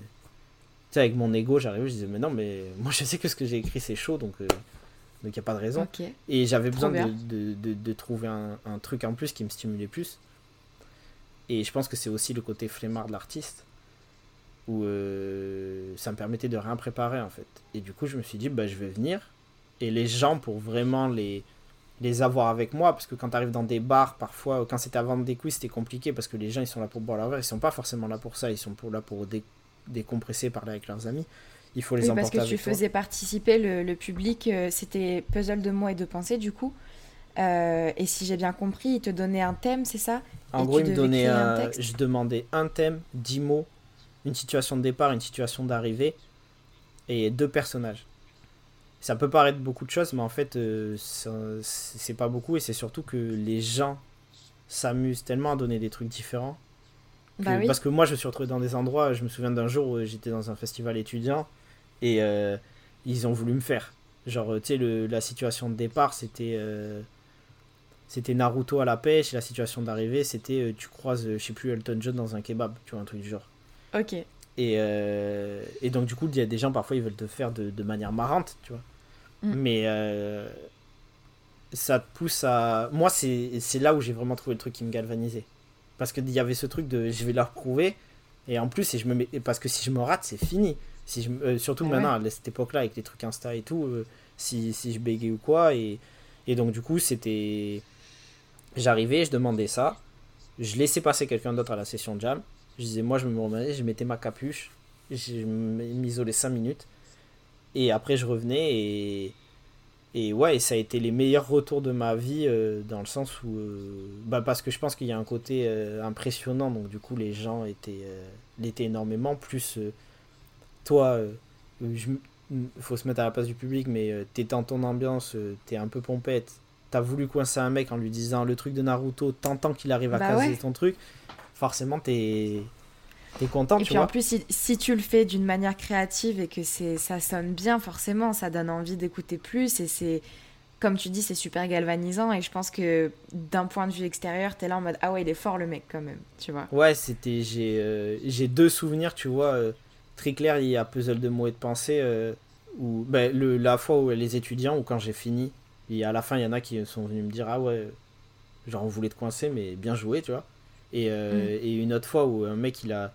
Tu sais, avec mon ego, j'arrivais, je disais, mais non, mais moi, je sais que ce que j'ai écrit, c'est chaud, donc. Euh, donc il n'y a pas de raison. Et j'avais besoin de, de, de, trouver un, un, truc en plus qui me stimulait plus. Et je pense que c'est aussi le côté flemmard de l'artiste, où euh, ça me permettait de rien préparer en fait. Et du coup, je me suis dit, bah, je vais venir. Et les gens, pour vraiment les, les avoir avec moi, parce que quand tu arrives dans des bars, parfois, quand c'était avant des quiz, c'était compliqué, parce que les gens, ils sont là pour boire leur verre, ils sont pas forcément là pour ça, ils sont pour, là pour décompresser, parler avec leurs amis. Il faut les oui, parce que tu faisais participer le, le public, euh, c'était puzzle de mots et de pensées du coup. Euh, et si j'ai bien compris, il te donnait un thème, c'est ça? En gros, il me donnait un, je demandais un thème, dix mots, une situation de départ, une situation d'arrivée et deux personnages. Ça peut paraître beaucoup de choses, mais en fait, euh, c'est pas beaucoup et c'est surtout que les gens s'amusent tellement à donner des trucs différents. Bah parce que moi, je me suis retrouvé dans des endroits, je me souviens d'un jour où j'étais dans un festival étudiant et euh, ils ont voulu me faire. Genre, tu sais, la situation de départ, c'était. Euh, c'était Naruto à la pêche, et la situation d'arrivée, c'était euh, tu croises, je sais plus, Elton John dans un kebab, tu vois, un truc du genre. Ok. Et, et donc, du coup, il y a des gens, parfois, ils veulent te faire de, de manière marrante, tu vois. Mm. Mais ça te pousse à. Moi, c'est là où j'ai vraiment trouvé le truc qui me galvanisait. Parce qu'il y avait ce truc de je vais leur prouver, et en plus, et je me mets... parce que si je me rate, c'est fini. Si je... surtout ah maintenant, à cette époque-là, avec les trucs Insta et tout, si, si je bégayais ou quoi. Et, et donc, du coup, c'était J'arrivais, je demandais ça. Je laissais passer quelqu'un d'autre à la session de jam. Je disais, moi, je me remettais, je mettais ma capuche. Je m'isolais 5 minutes. Et après, je revenais et. Et ouais, ça a été les meilleurs retours de ma vie euh, dans le sens où. Euh, bah parce que je pense qu'il y a un côté euh, impressionnant. Donc, du coup, les gens étaient, l'étaient énormément. Plus toi, il faut se mettre à la place du public, mais t'es dans ton ambiance, t'es un peu pompette t'as voulu coincer un mec en lui disant le truc de Naruto, tant qu'il arrive à bah caser ton truc, forcément t'es es content. Et puis en plus, si, tu le fais d'une manière créative et que c'est ça sonne bien, forcément, ça donne envie d'écouter plus et c'est comme tu dis, c'est super galvanisant et je pense que d'un point de vue extérieur, t'es là en mode ah ouais, il est fort le mec quand même, tu vois. Ouais, c'était j'ai euh, j'ai deux souvenirs, tu vois, euh, très clairs. Il y a puzzle de mots et de pensée euh, où ben, le, la fois où les étudiants ou quand j'ai fini et à la fin, il y en a qui sont venus me dire Ah ouais, genre on voulait te coincer, mais bien joué, tu vois. Et, euh, mm. et une autre fois où un mec, il a.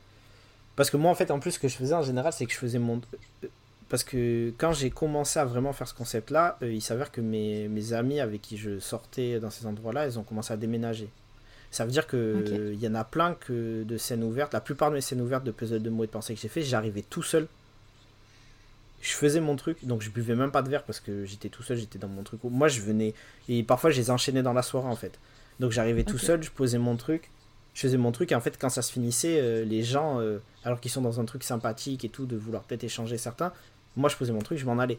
Parce que moi, en fait, en plus, ce que je faisais en général, c'est que je faisais mon. Parce que quand j'ai commencé à vraiment faire ce concept-là, il s'avère que mes, mes amis avec qui je sortais dans ces endroits-là, ils ont commencé à déménager. Ça veut dire qu'il il y en a plein que de scènes ouvertes. La plupart de mes scènes ouvertes de puzzle de mots et de pensée que j'ai fait, j'arrivais tout seul. Je faisais mon truc, donc je buvais même pas de verre parce que j'étais tout seul, j'étais dans mon truc. Moi, je venais. Et parfois, je les enchaînais dans la soirée en fait. Donc j'arrivais tout seul, je posais mon truc, je faisais mon truc, et en fait, quand ça se finissait, euh, les gens, euh, alors qu'ils sont dans un truc sympathique et tout, de vouloir peut-être échanger certains, moi je posais mon truc, je m'en allais.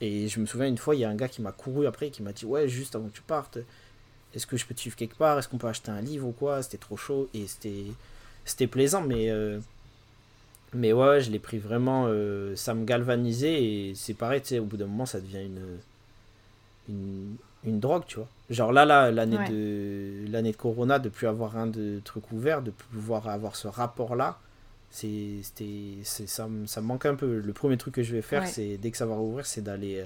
Et je me souviens une fois, il y a un gars qui m'a couru après, qui m'a dit Ouais, juste avant que tu partes, est-ce que je peux te suivre quelque part? Est-ce qu'on peut acheter un livre ou quoi? C'était trop chaud et c'était c'était plaisant, mais euh, mais ouais, je l'ai pris vraiment. Euh, ça me galvanisait et c'est pareil, tu sais, au bout d'un moment, ça devient une, une, une drogue, tu vois. Genre là, là l'année de l'année de Corona, de plus avoir un de truc ouvert, de pouvoir avoir ce rapport-là, c'est ça, ça me manque un peu. Le premier truc que je vais faire, c'est dès que ça va rouvrir, c'est d'aller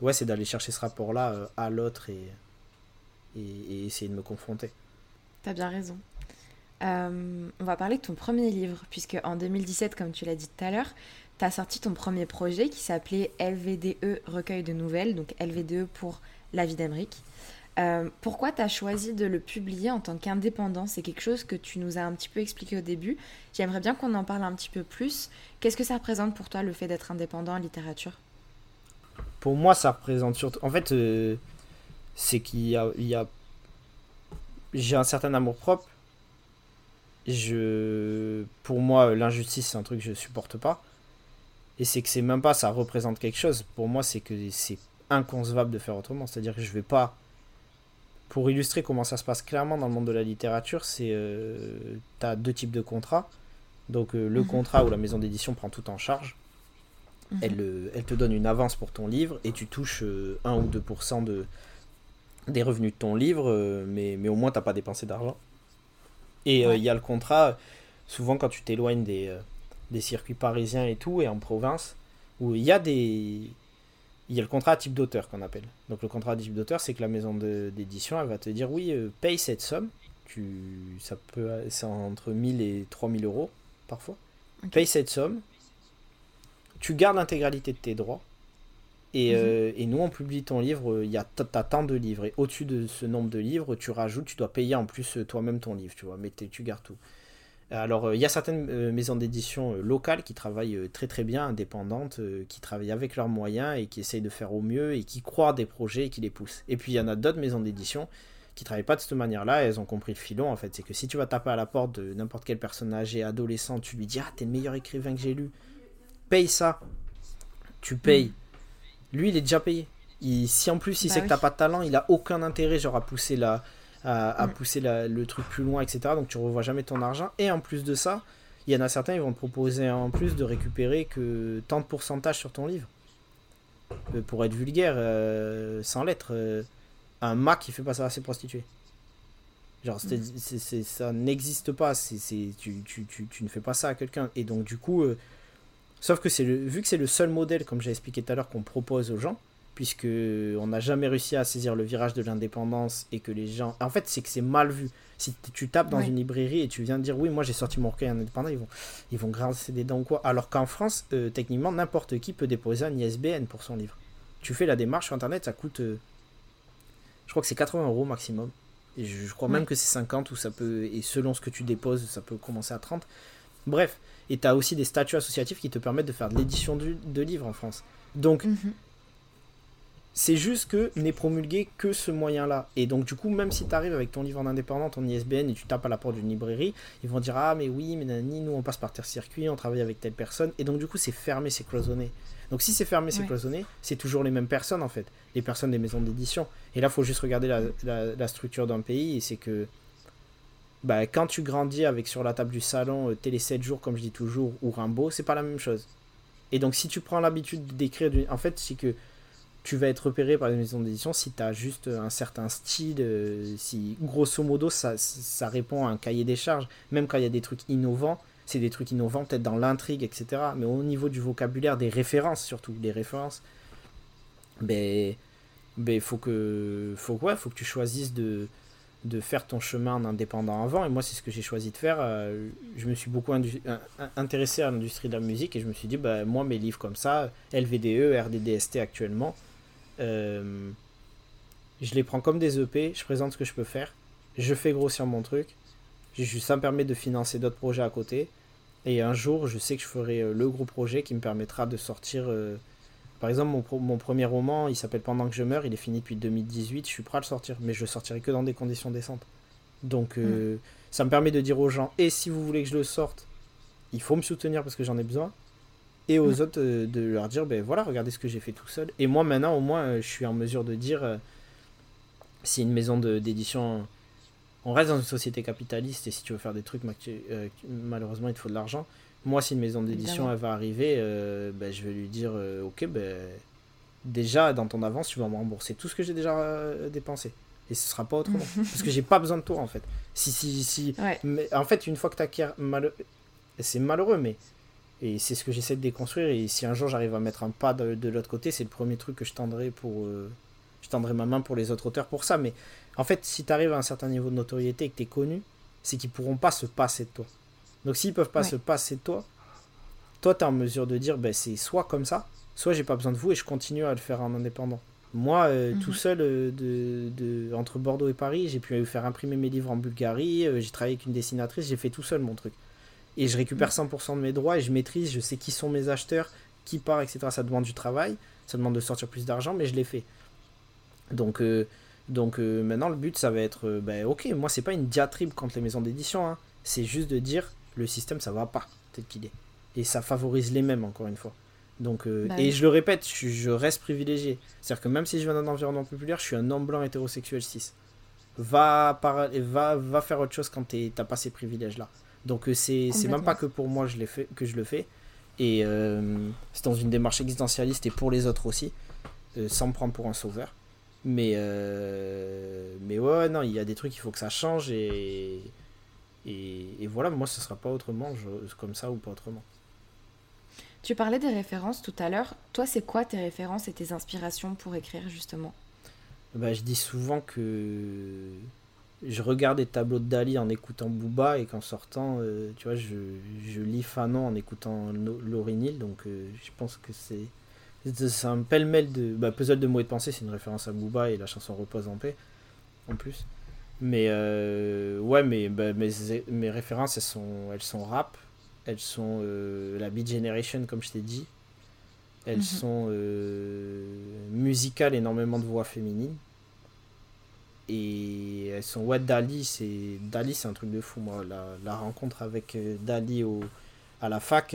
ouais, c'est d'aller chercher ce rapport-là euh, à l'autre et et, essayer de me confronter. T'as bien raison. Euh, on va parler de ton premier livre, puisque en 2017, comme tu l'as dit tout à l'heure, tu as sorti ton premier projet qui s'appelait LVDE Recueil de Nouvelles, donc LVDE pour La vie d'Amérique. Euh, pourquoi tu as choisi de le publier en tant qu'indépendant? C'est quelque chose que tu nous as un petit peu expliqué au début. J'aimerais bien qu'on en parle un petit peu plus. Qu'est-ce que ça représente pour toi le fait d'être indépendant en littérature? Pour moi, ça représente surtout. En fait, euh, c'est qu'il y a, a... j'ai un certain amour propre. Je, pour moi, l'injustice c'est un truc que je supporte pas. Et c'est que c'est même pas ça représente quelque chose. Pour moi, c'est que c'est inconcevable de faire autrement. C'est-à-dire que je vais pas. Pour illustrer comment ça se passe clairement dans le monde de la littérature, c'est euh, tu as deux types de contrats. Donc euh, le mhm. contrat où la maison d'édition prend tout en charge. Mhm. Elle, euh, elle, te donne une avance pour ton livre et tu touches 1 ou 2% de, des revenus de ton livre, euh, mais, mais au moins, tu n'as pas dépensé d'argent. Et euh, il y a le contrat, souvent quand tu t'éloignes des, euh, des circuits parisiens et tout, et en province, où il y a des... Il y a le contrat à type d'auteur qu'on appelle. Donc le contrat à type d'auteur, c'est que la maison d'édition, elle va te dire, oui, paye cette somme. Tu, ça peut, c'est entre 1000 et 3000 euros parfois. Paye cette somme. Tu gardes l'intégralité de tes droits Mhm. Euh, et, nous, on publie ton livre, il y a tant de livres. Et au-dessus de ce nombre de livres, tu rajoutes, tu dois payer en plus euh, toi-même ton livre, tu vois, mais tu gardes tout. Alors, euh, il y a certaines maisons d'édition locales qui travaillent très très bien, indépendantes, qui travaillent avec leurs moyens et qui essayent de faire au mieux et qui croient des projets et qui les poussent. Et puis, il y en a d'autres maisons d'édition qui travaillent pas de cette manière-là, elles ont compris le filon en fait. C'est que si tu vas taper à la porte de n'importe quel personnage et adolescent, tu lui dis Ah, t'es le meilleur écrivain que j'ai lu, paye ça, tu payes. Mhm. Lui, il est déjà payé. si en plus il bah sait que t'as pas de talent, il a aucun intérêt genre à pousser la, à, mm. pousser le truc plus loin, etc. Donc tu revois jamais ton argent. Et en plus de ça, il y en a certains, ils vont te proposer en plus de récupérer que tant de pourcentage sur ton livre. Euh, pour être vulgaire, euh, sans lettres, euh, un Mac qui fait pas ça à ses prostituées. Genre, mm. ça n'existe pas. C'est, tu, tu, tu, tu, ne fais pas ça à quelqu'un. Et donc, du coup, Sauf que c'est vu que c'est le seul modèle, comme j'ai expliqué tout à l'heure, qu'on propose aux gens, puisque on n'a jamais réussi à saisir le virage de l'indépendance et que les gens. En fait, c'est que c'est mal vu. Si tu tapes dans une librairie et tu viens de dire oui, moi j'ai sorti mon recueil indépendant, ils vont, ils vont grincer des dents ou quoi. Alors qu'en France, euh, techniquement, n'importe qui peut déposer un ISBN pour son livre. Tu fais la démarche sur internet, ça coûte. Euh, je crois que c'est 80 euros maximum. Et je, crois même que c'est 50 ou ça peut. Et selon ce que tu déposes, ça peut commencer à 30. Bref, et tu as aussi des statuts associatifs qui te permettent de faire de l'édition de livres en France. Donc, mhm. C'est juste que n'est promulgué que ce moyen-là. Et donc, du coup, même si tu arrives avec ton livre en indépendant, ton ISBN, et tu tapes à la porte d'une librairie, ils vont dire Ah, mais oui, mais nani, nous on passe par tel circuit, on travaille avec telle personne. Et donc, du coup, c'est fermé, c'est cloisonné. Donc, si c'est fermé, c'est cloisonné, c'est toujours les mêmes personnes en fait, les personnes des maisons d'édition. Et là, il faut juste regarder la, la structure d'un pays, et c'est que bah, quand tu grandis avec sur la table du salon euh, Télé 7 jours, comme je dis toujours, ou Rimbaud, c'est pas la même chose. Et donc, si tu prends l'habitude d'écrire, en fait, c'est que tu vas être repéré par les maisons d'édition si tu as juste un certain style, euh, si grosso modo ça, ça répond à un cahier des charges, même quand il y a des trucs innovants, c'est des trucs innovants peut-être dans l'intrigue, etc. Mais au niveau du vocabulaire, des références surtout, des références, ben, ben faut que, tu choisisses de, faire ton chemin en indépendant avant. Et moi, c'est ce que j'ai choisi de faire. je me suis beaucoup intéressé à l'industrie de la musique et je me suis dit, bah, moi, mes livres comme ça, LVDE, RDDST actuellement, je les prends comme des EP, je présente ce que je peux faire, je fais grossir mon truc, ça me permet de financer d'autres projets à côté. Et un jour, je sais que je ferai le gros projet qui me permettra de sortir par exemple, mon, premier roman, il s'appelle Pendant que je meurs, il est fini depuis 2018, je suis prêt à le sortir, mais je le sortirai que dans des conditions décentes. Donc euh, mm. ça me permet de dire aux gens, et si vous voulez que je le sorte, il faut me soutenir parce que j'en ai besoin. Et aux mm. autres, euh, de leur dire, ben voilà, regardez ce que j'ai fait tout seul. Et moi maintenant, au moins, euh, je suis en mesure de dire, si une maison d'édition... On reste dans une société capitaliste et si tu veux faire des trucs, malheureusement, il te faut de l'argent. Moi, si une maison d'édition elle va arriver, euh, ben, je vais lui dire euh, Ok, ben, déjà dans ton avance, tu vas me rembourser tout ce que j'ai déjà euh, dépensé. Et ce sera pas autrement. parce que j'ai pas besoin de toi en fait. Si, si, si. Mais, en fait, une fois que tu acquiers. Mal... C'est malheureux, mais. Et c'est ce que j'essaie de déconstruire. Et si un jour j'arrive à mettre un pas de, de l'autre côté, c'est le premier truc que je tendrai pour. Je tendrai ma main pour les autres auteurs pour ça. Mais en fait, si tu arrives à un certain niveau de notoriété et que tu es connu, c'est qu'ils pourront pas se passer de toi. Donc s'ils peuvent pas se passer de toi, toi tu es en mesure de dire ben, c'est soit comme ça, soit j'ai pas besoin de vous et je continue à le faire en indépendant. Moi, euh, tout mhm. seul, euh, de, entre Bordeaux et Paris, j'ai pu faire imprimer mes livres en Bulgarie, euh, j'ai travaillé avec une dessinatrice, j'ai fait tout seul mon truc. Et je récupère 100% de mes droits et je maîtrise, je sais qui sont mes acheteurs, qui part, etc. Ça demande du travail, ça demande de sortir plus d'argent, mais je l'ai fait. Donc, donc maintenant, le but, ça va être, ben, ok, moi, c'est pas une diatribe contre les maisons d'édition, hein. c'est juste de dire, le système ça va pas tel qu'il est. Et ça favorise les mêmes encore une fois. Donc, euh, bah et je le répète, je, reste privilégié. C'est-à-dire que même si je viens d'un environnement populaire, je suis un homme blanc hétérosexuel 6. Va, va, va faire autre chose quand t'as pas ces privilèges-là. Donc euh, c'est même pas que pour moi je fait, que je le fais. Et euh, c'est dans une démarche existentialiste et pour les autres aussi, sans me prendre pour un sauveur. Mais, mais ouais, non, il y a des trucs, il faut que ça change et et, voilà, moi, ce sera pas autrement, je, comme ça ou pas autrement. Tu parlais des références tout à l'heure. Toi, c'est quoi tes références et tes inspirations pour écrire, justement? Bah, Je dis souvent que je regarde des tableaux de Dali en écoutant Booba et qu'en sortant, euh, tu vois, je, je, lis Fanon en écoutant Laurie Neal. Donc, euh, je pense que c'est. C'est un pêle-mêle de. Bah, Puzzle de mots et de pensée, c'est une référence à Booba et la chanson Repose en paix, en plus. Mais euh, ouais, mais bah, mes, mes, références, elles sont, elles sont rap, elles sont la Beat Generation, comme je t'ai dit. Elles mhm. sont musicales, énormément de voix féminines. Et elles sont, ouais, Dali, c'est Dali, c'est un truc de fou, moi. La, la rencontre avec Dali au, à la fac,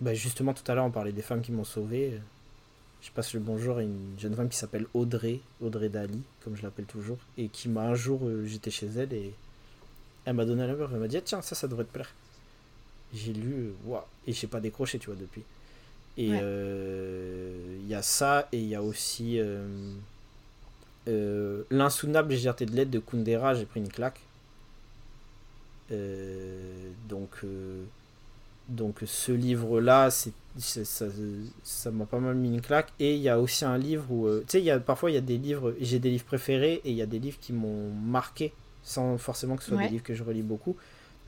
bah, justement, tout à l'heure, on parlait des femmes qui m'ont sauvé je passe le bonjour à une jeune femme qui s'appelle Audrey, Audrey Dali, comme je l'appelle toujours, et qui m'a un jour, euh, j'étais chez elle et elle m'a donné la main, elle m'a dit ah, tiens ça ça devrait te plaire. J'ai lu, euh, waouh, et j'ai pas décroché tu vois depuis. Et euh, il y a ça et il y a aussi l'insoutenable légèreté de l'aide de Kundera, j'ai pris une claque. donc donc ce livre-là, ça, m'a pas mal mis une claque. Et il y a aussi un livre où, euh, tu sais, parfois il y a des livres, j'ai des livres préférés et il y a des livres qui m'ont marqué, sans forcément que ce soit des livres que je relis beaucoup,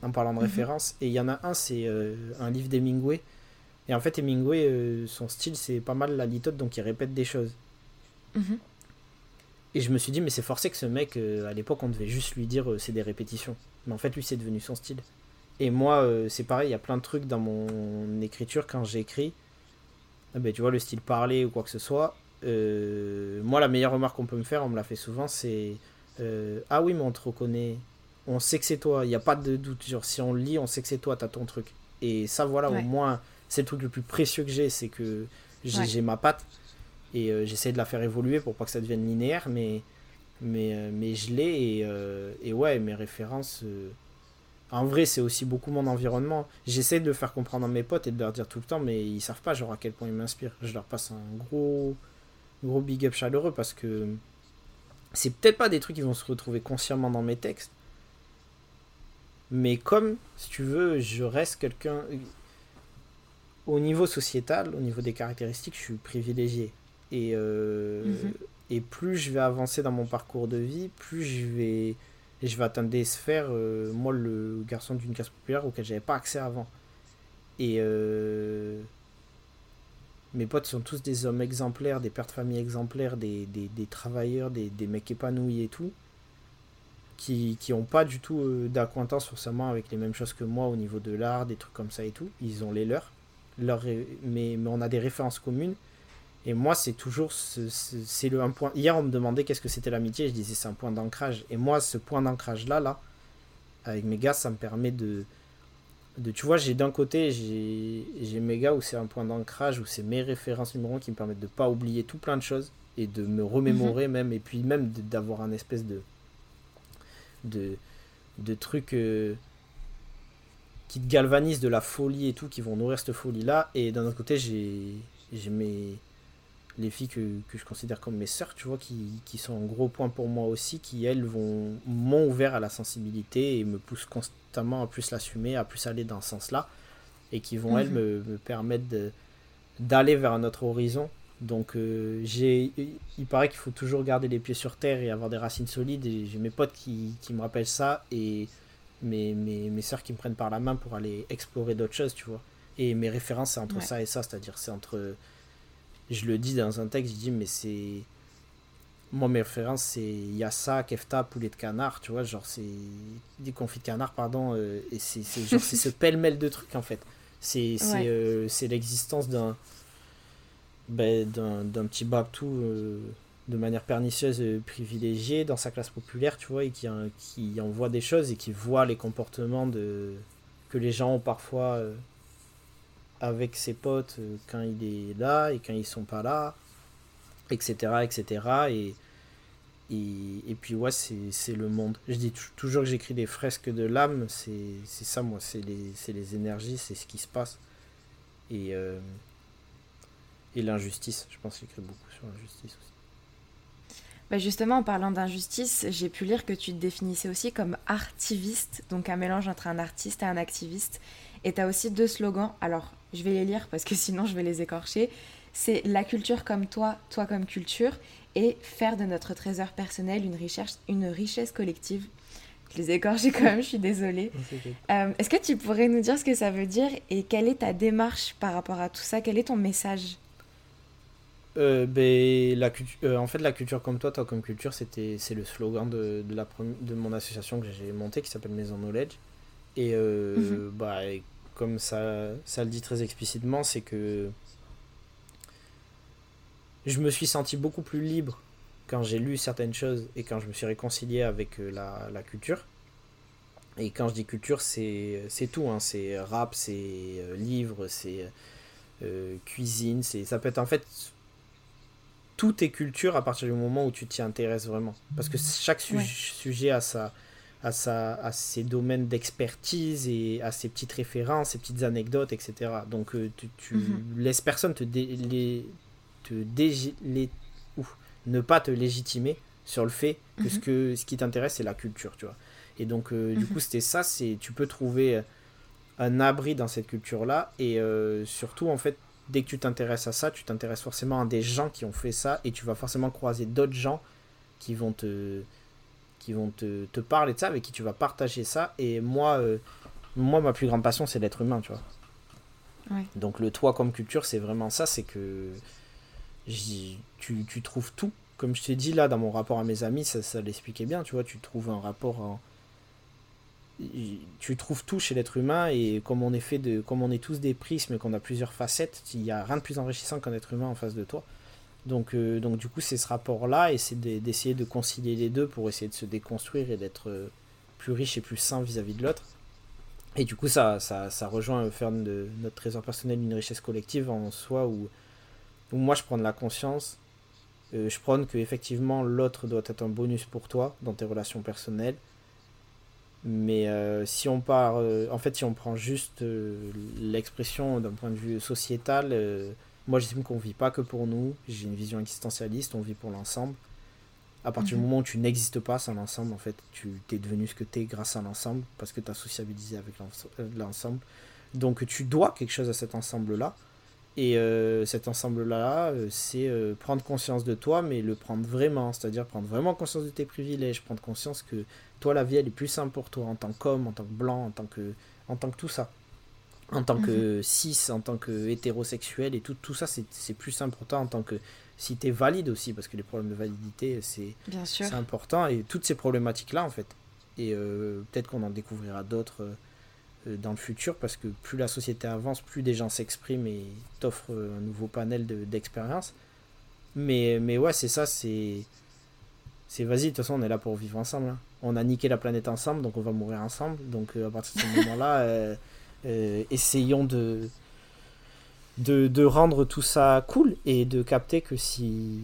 en parlant de mhm. référence. Et il y en a un, c'est euh, un livre d'Hemingway. Et en fait, Hemingway, euh, son style, c'est pas mal la litote, donc il répète des choses. Mhm. Et je me suis dit, mais c'est forcé que ce mec, à l'époque, on devait juste lui dire c'est des répétitions. Mais en fait, lui, c'est devenu son style. Et moi, euh, c'est pareil, il y a plein de trucs dans mon écriture quand j'écris. Ah ben, tu vois, le style parlé ou quoi que ce soit. Euh, moi, la meilleure remarque qu'on peut me faire, on me l'a fait souvent, c'est euh, Ah oui, mais on te reconnaît. On sait que c'est toi. Il n'y a pas de doute. Genre, si on lit, on sait que c'est toi, t'as ton truc. Et ça, voilà, au moins, c'est le truc le plus précieux que j'ai, c'est que j'ai ma patte. Et j'essaie de la faire évoluer pour pas que ça devienne linéaire, mais, mais, mais je l'ai. Et, et ouais, mes références en vrai, c'est aussi beaucoup mon environnement. J'essaie de le faire comprendre à mes potes et de leur dire tout le temps, mais ils savent pas genre à quel point ils m'inspirent. Je leur passe un gros, gros big up chaleureux parce que c'est peut-être pas des trucs qui vont se retrouver consciemment dans mes textes. Mais comme, si tu veux, je reste quelqu'un. Au niveau sociétal, au niveau des caractéristiques, je suis privilégié. Et euh, mhm. Et plus je vais avancer dans mon parcours de vie, plus je vais, je vais atteindre des sphères, euh, moi le garçon d'une classe populaire auquel j'avais pas accès avant. Et euh, mes potes sont tous des hommes exemplaires, des pères de famille exemplaires, des, des, des travailleurs, des, des, mecs épanouis et tout, qui n'ont pas du tout d'acquaintance forcément avec les mêmes choses que moi au niveau de l'art, des trucs comme ça et tout. Ils ont les leurs, leur, mais, mais on a des références communes. Et moi, c'est toujours c'est le un point. Hier, on me demandait qu'est-ce que c'était l'amitié. Je disais c'est un point d'ancrage. Et moi, ce point d'ancrage là, là, avec mes gars, ça me permet de, de tu vois, j'ai d'un côté, j'ai mes gars où c'est un point d'ancrage, où c'est mes références numéro 1 qui me permettent de pas oublier tout plein de choses et de me remémorer même, et puis même d'avoir un espèce de de, de trucs euh, qui te galvanisent de la folie et tout, qui vont nourrir cette folie là. Et d'un autre côté, j'ai mes les filles que, que, je considère comme mes sœurs, tu vois, qui, qui, sont un gros point pour moi aussi, qui elles vont m'ont ouvert à la sensibilité et me poussent constamment à plus l'assumer, à plus aller dans ce sens-là, et qui vont elles mhm. me, me permettre d'aller vers un autre horizon. Donc euh, j'ai, il paraît qu'il faut toujours garder les pieds sur terre et avoir des racines solides. Et j'ai mes potes qui, qui, me rappellent ça et mes, mes, mes sœurs qui me prennent par la main pour aller explorer d'autres choses, tu vois. Et mes références, c'est entre ça et ça, c'est-à-dire c'est entre je le dis dans un texte, je dis, mais c'est. Moi, mes références, c'est Yassa, Kefta, poulet de canard, tu vois, genre, c'est. Des confits de canard, pardon, euh, et c'est ce pêle-mêle de trucs, en fait. C'est euh, l'existence d'un. Ben, d'un petit Babtou euh, de manière pernicieuse privilégiée dans sa classe populaire, tu vois, et qui, qui envoie des choses et qui voit les comportements de, que les gens ont parfois avec ses potes euh, quand il est là et quand ils sont pas là, etc. etc. Et, et, puis ouais, c'est le monde. Je dis toujours que j'écris des fresques de l'âme, c'est ça moi, c'est les, les énergies, c'est ce qui se passe. Et, euh, et l'injustice, je pense que j'écris beaucoup sur l'injustice aussi. Bah justement, en parlant d'injustice, j'ai pu lire que tu te définissais aussi comme artiviste, donc un mélange entre un artiste et un activiste. Et tu as aussi deux slogans. Alors, je vais les lire parce que sinon je vais les écorcher. C'est la culture comme toi, toi comme culture, et faire de notre trésor personnel une richesse, une richesse collective. Je les écorche quand même, je suis désolée. Euh, est-ce que tu pourrais nous dire ce que ça veut dire et quelle est ta démarche par rapport à tout ça? Quel est ton message? Euh, ben, la euh, en fait, la culture comme toi, toi comme culture, c'était c'est le slogan de, de, la de mon association que j'ai montée qui s'appelle Maison Knowledge. Et mhm. bah, comme ça, ça le dit très explicitement, c'est que je me suis senti beaucoup plus libre quand j'ai lu certaines choses et quand je me suis réconcilié avec euh, la, la culture. Et quand je dis culture, c'est tout. Hein. C'est rap, c'est euh, livre, c'est euh, cuisine. Ça peut être en fait. Tout est culture à partir du moment où tu t'y intéresses vraiment. Parce que chaque sujet a sa, à, sa, à ses domaines d'expertise et à ses petites références, ses petites anecdotes, etc. Donc euh, tu, tu mhm. laisses personne te, les, te les, ne pas te légitimer sur le fait que ce, mhm. que ce qui t'intéresse c'est la culture, tu vois. Et donc euh, du mhm. coup c'était ça, c'est tu peux trouver un abri dans cette culture-là et euh, surtout en fait dès que tu t'intéresses à ça, tu t'intéresses forcément à des gens qui ont fait ça et tu vas forcément croiser d'autres gens qui vont te qui vont te, te, parler de ça, avec qui tu vas partager ça. Et moi, euh, moi ma plus grande passion, c'est l'être humain, tu vois. Donc le toi comme culture, c'est vraiment ça, c'est que tu, tu, trouves tout. Comme je t'ai dit là, dans mon rapport à mes amis, ça, ça l'expliquait bien, tu vois, tu trouves un rapport en... Tu trouves tout chez l'être humain et comme on est fait de, comme on est tous des prismes, qu'on a plusieurs facettes, il n'y a rien de plus enrichissant qu'un être humain en face de toi. Donc, euh, donc du coup, c'est ce rapport-là, et c'est d'essayer de concilier les deux pour essayer de se déconstruire et d'être euh, plus riche et plus sain vis-à-vis de l'autre. Et du coup, ça, ça, ça rejoint faire de notre trésor personnel une richesse collective en soi, où, moi je prends de la conscience, euh, je prône que effectivement l'autre doit être un bonus pour toi dans tes relations personnelles. Mais si on part, en fait, si on prend juste l'expression d'un point de vue sociétal, moi, j'estime qu'on vit pas que pour nous. J'ai une vision existentialiste, on vit pour l'ensemble. À partir du mhm. moment où tu n'existes pas sans l'ensemble, en fait, tu es devenu ce que tu es grâce à l'ensemble, parce que tu as sociabilisé avec euh, l'ensemble. Donc tu dois quelque chose à cet ensemble-là. Et euh, cet ensemble-là, euh, c'est euh, prendre conscience de toi, mais le prendre vraiment, c'est-à-dire prendre vraiment conscience de tes privilèges, prendre conscience que toi, la vie, elle est plus simple pour toi en tant qu'homme, en tant que blanc, en tant que, en tant que tout ça. En tant que cis, en tant que hétérosexuel, et tout, tout ça, c'est plus simple pour toi en tant que. Si tu es valide aussi, parce que les problèmes de validité, c'est important, et toutes ces problématiques-là, en fait. Et peut-être qu'on en découvrira d'autres euh, dans le futur parce que plus la société avance, plus des gens s'expriment et t'offrent un nouveau panel d'expériences. mais, mais ouais, c'est ça, c'est. C'est vas-y, de toute façon, on est là pour vivre ensemble. Hein. On a niqué la planète ensemble, donc on va mourir ensemble. Donc euh, à partir de ce moment-là, euh, essayons de, de, de, rendre tout ça cool et de capter que si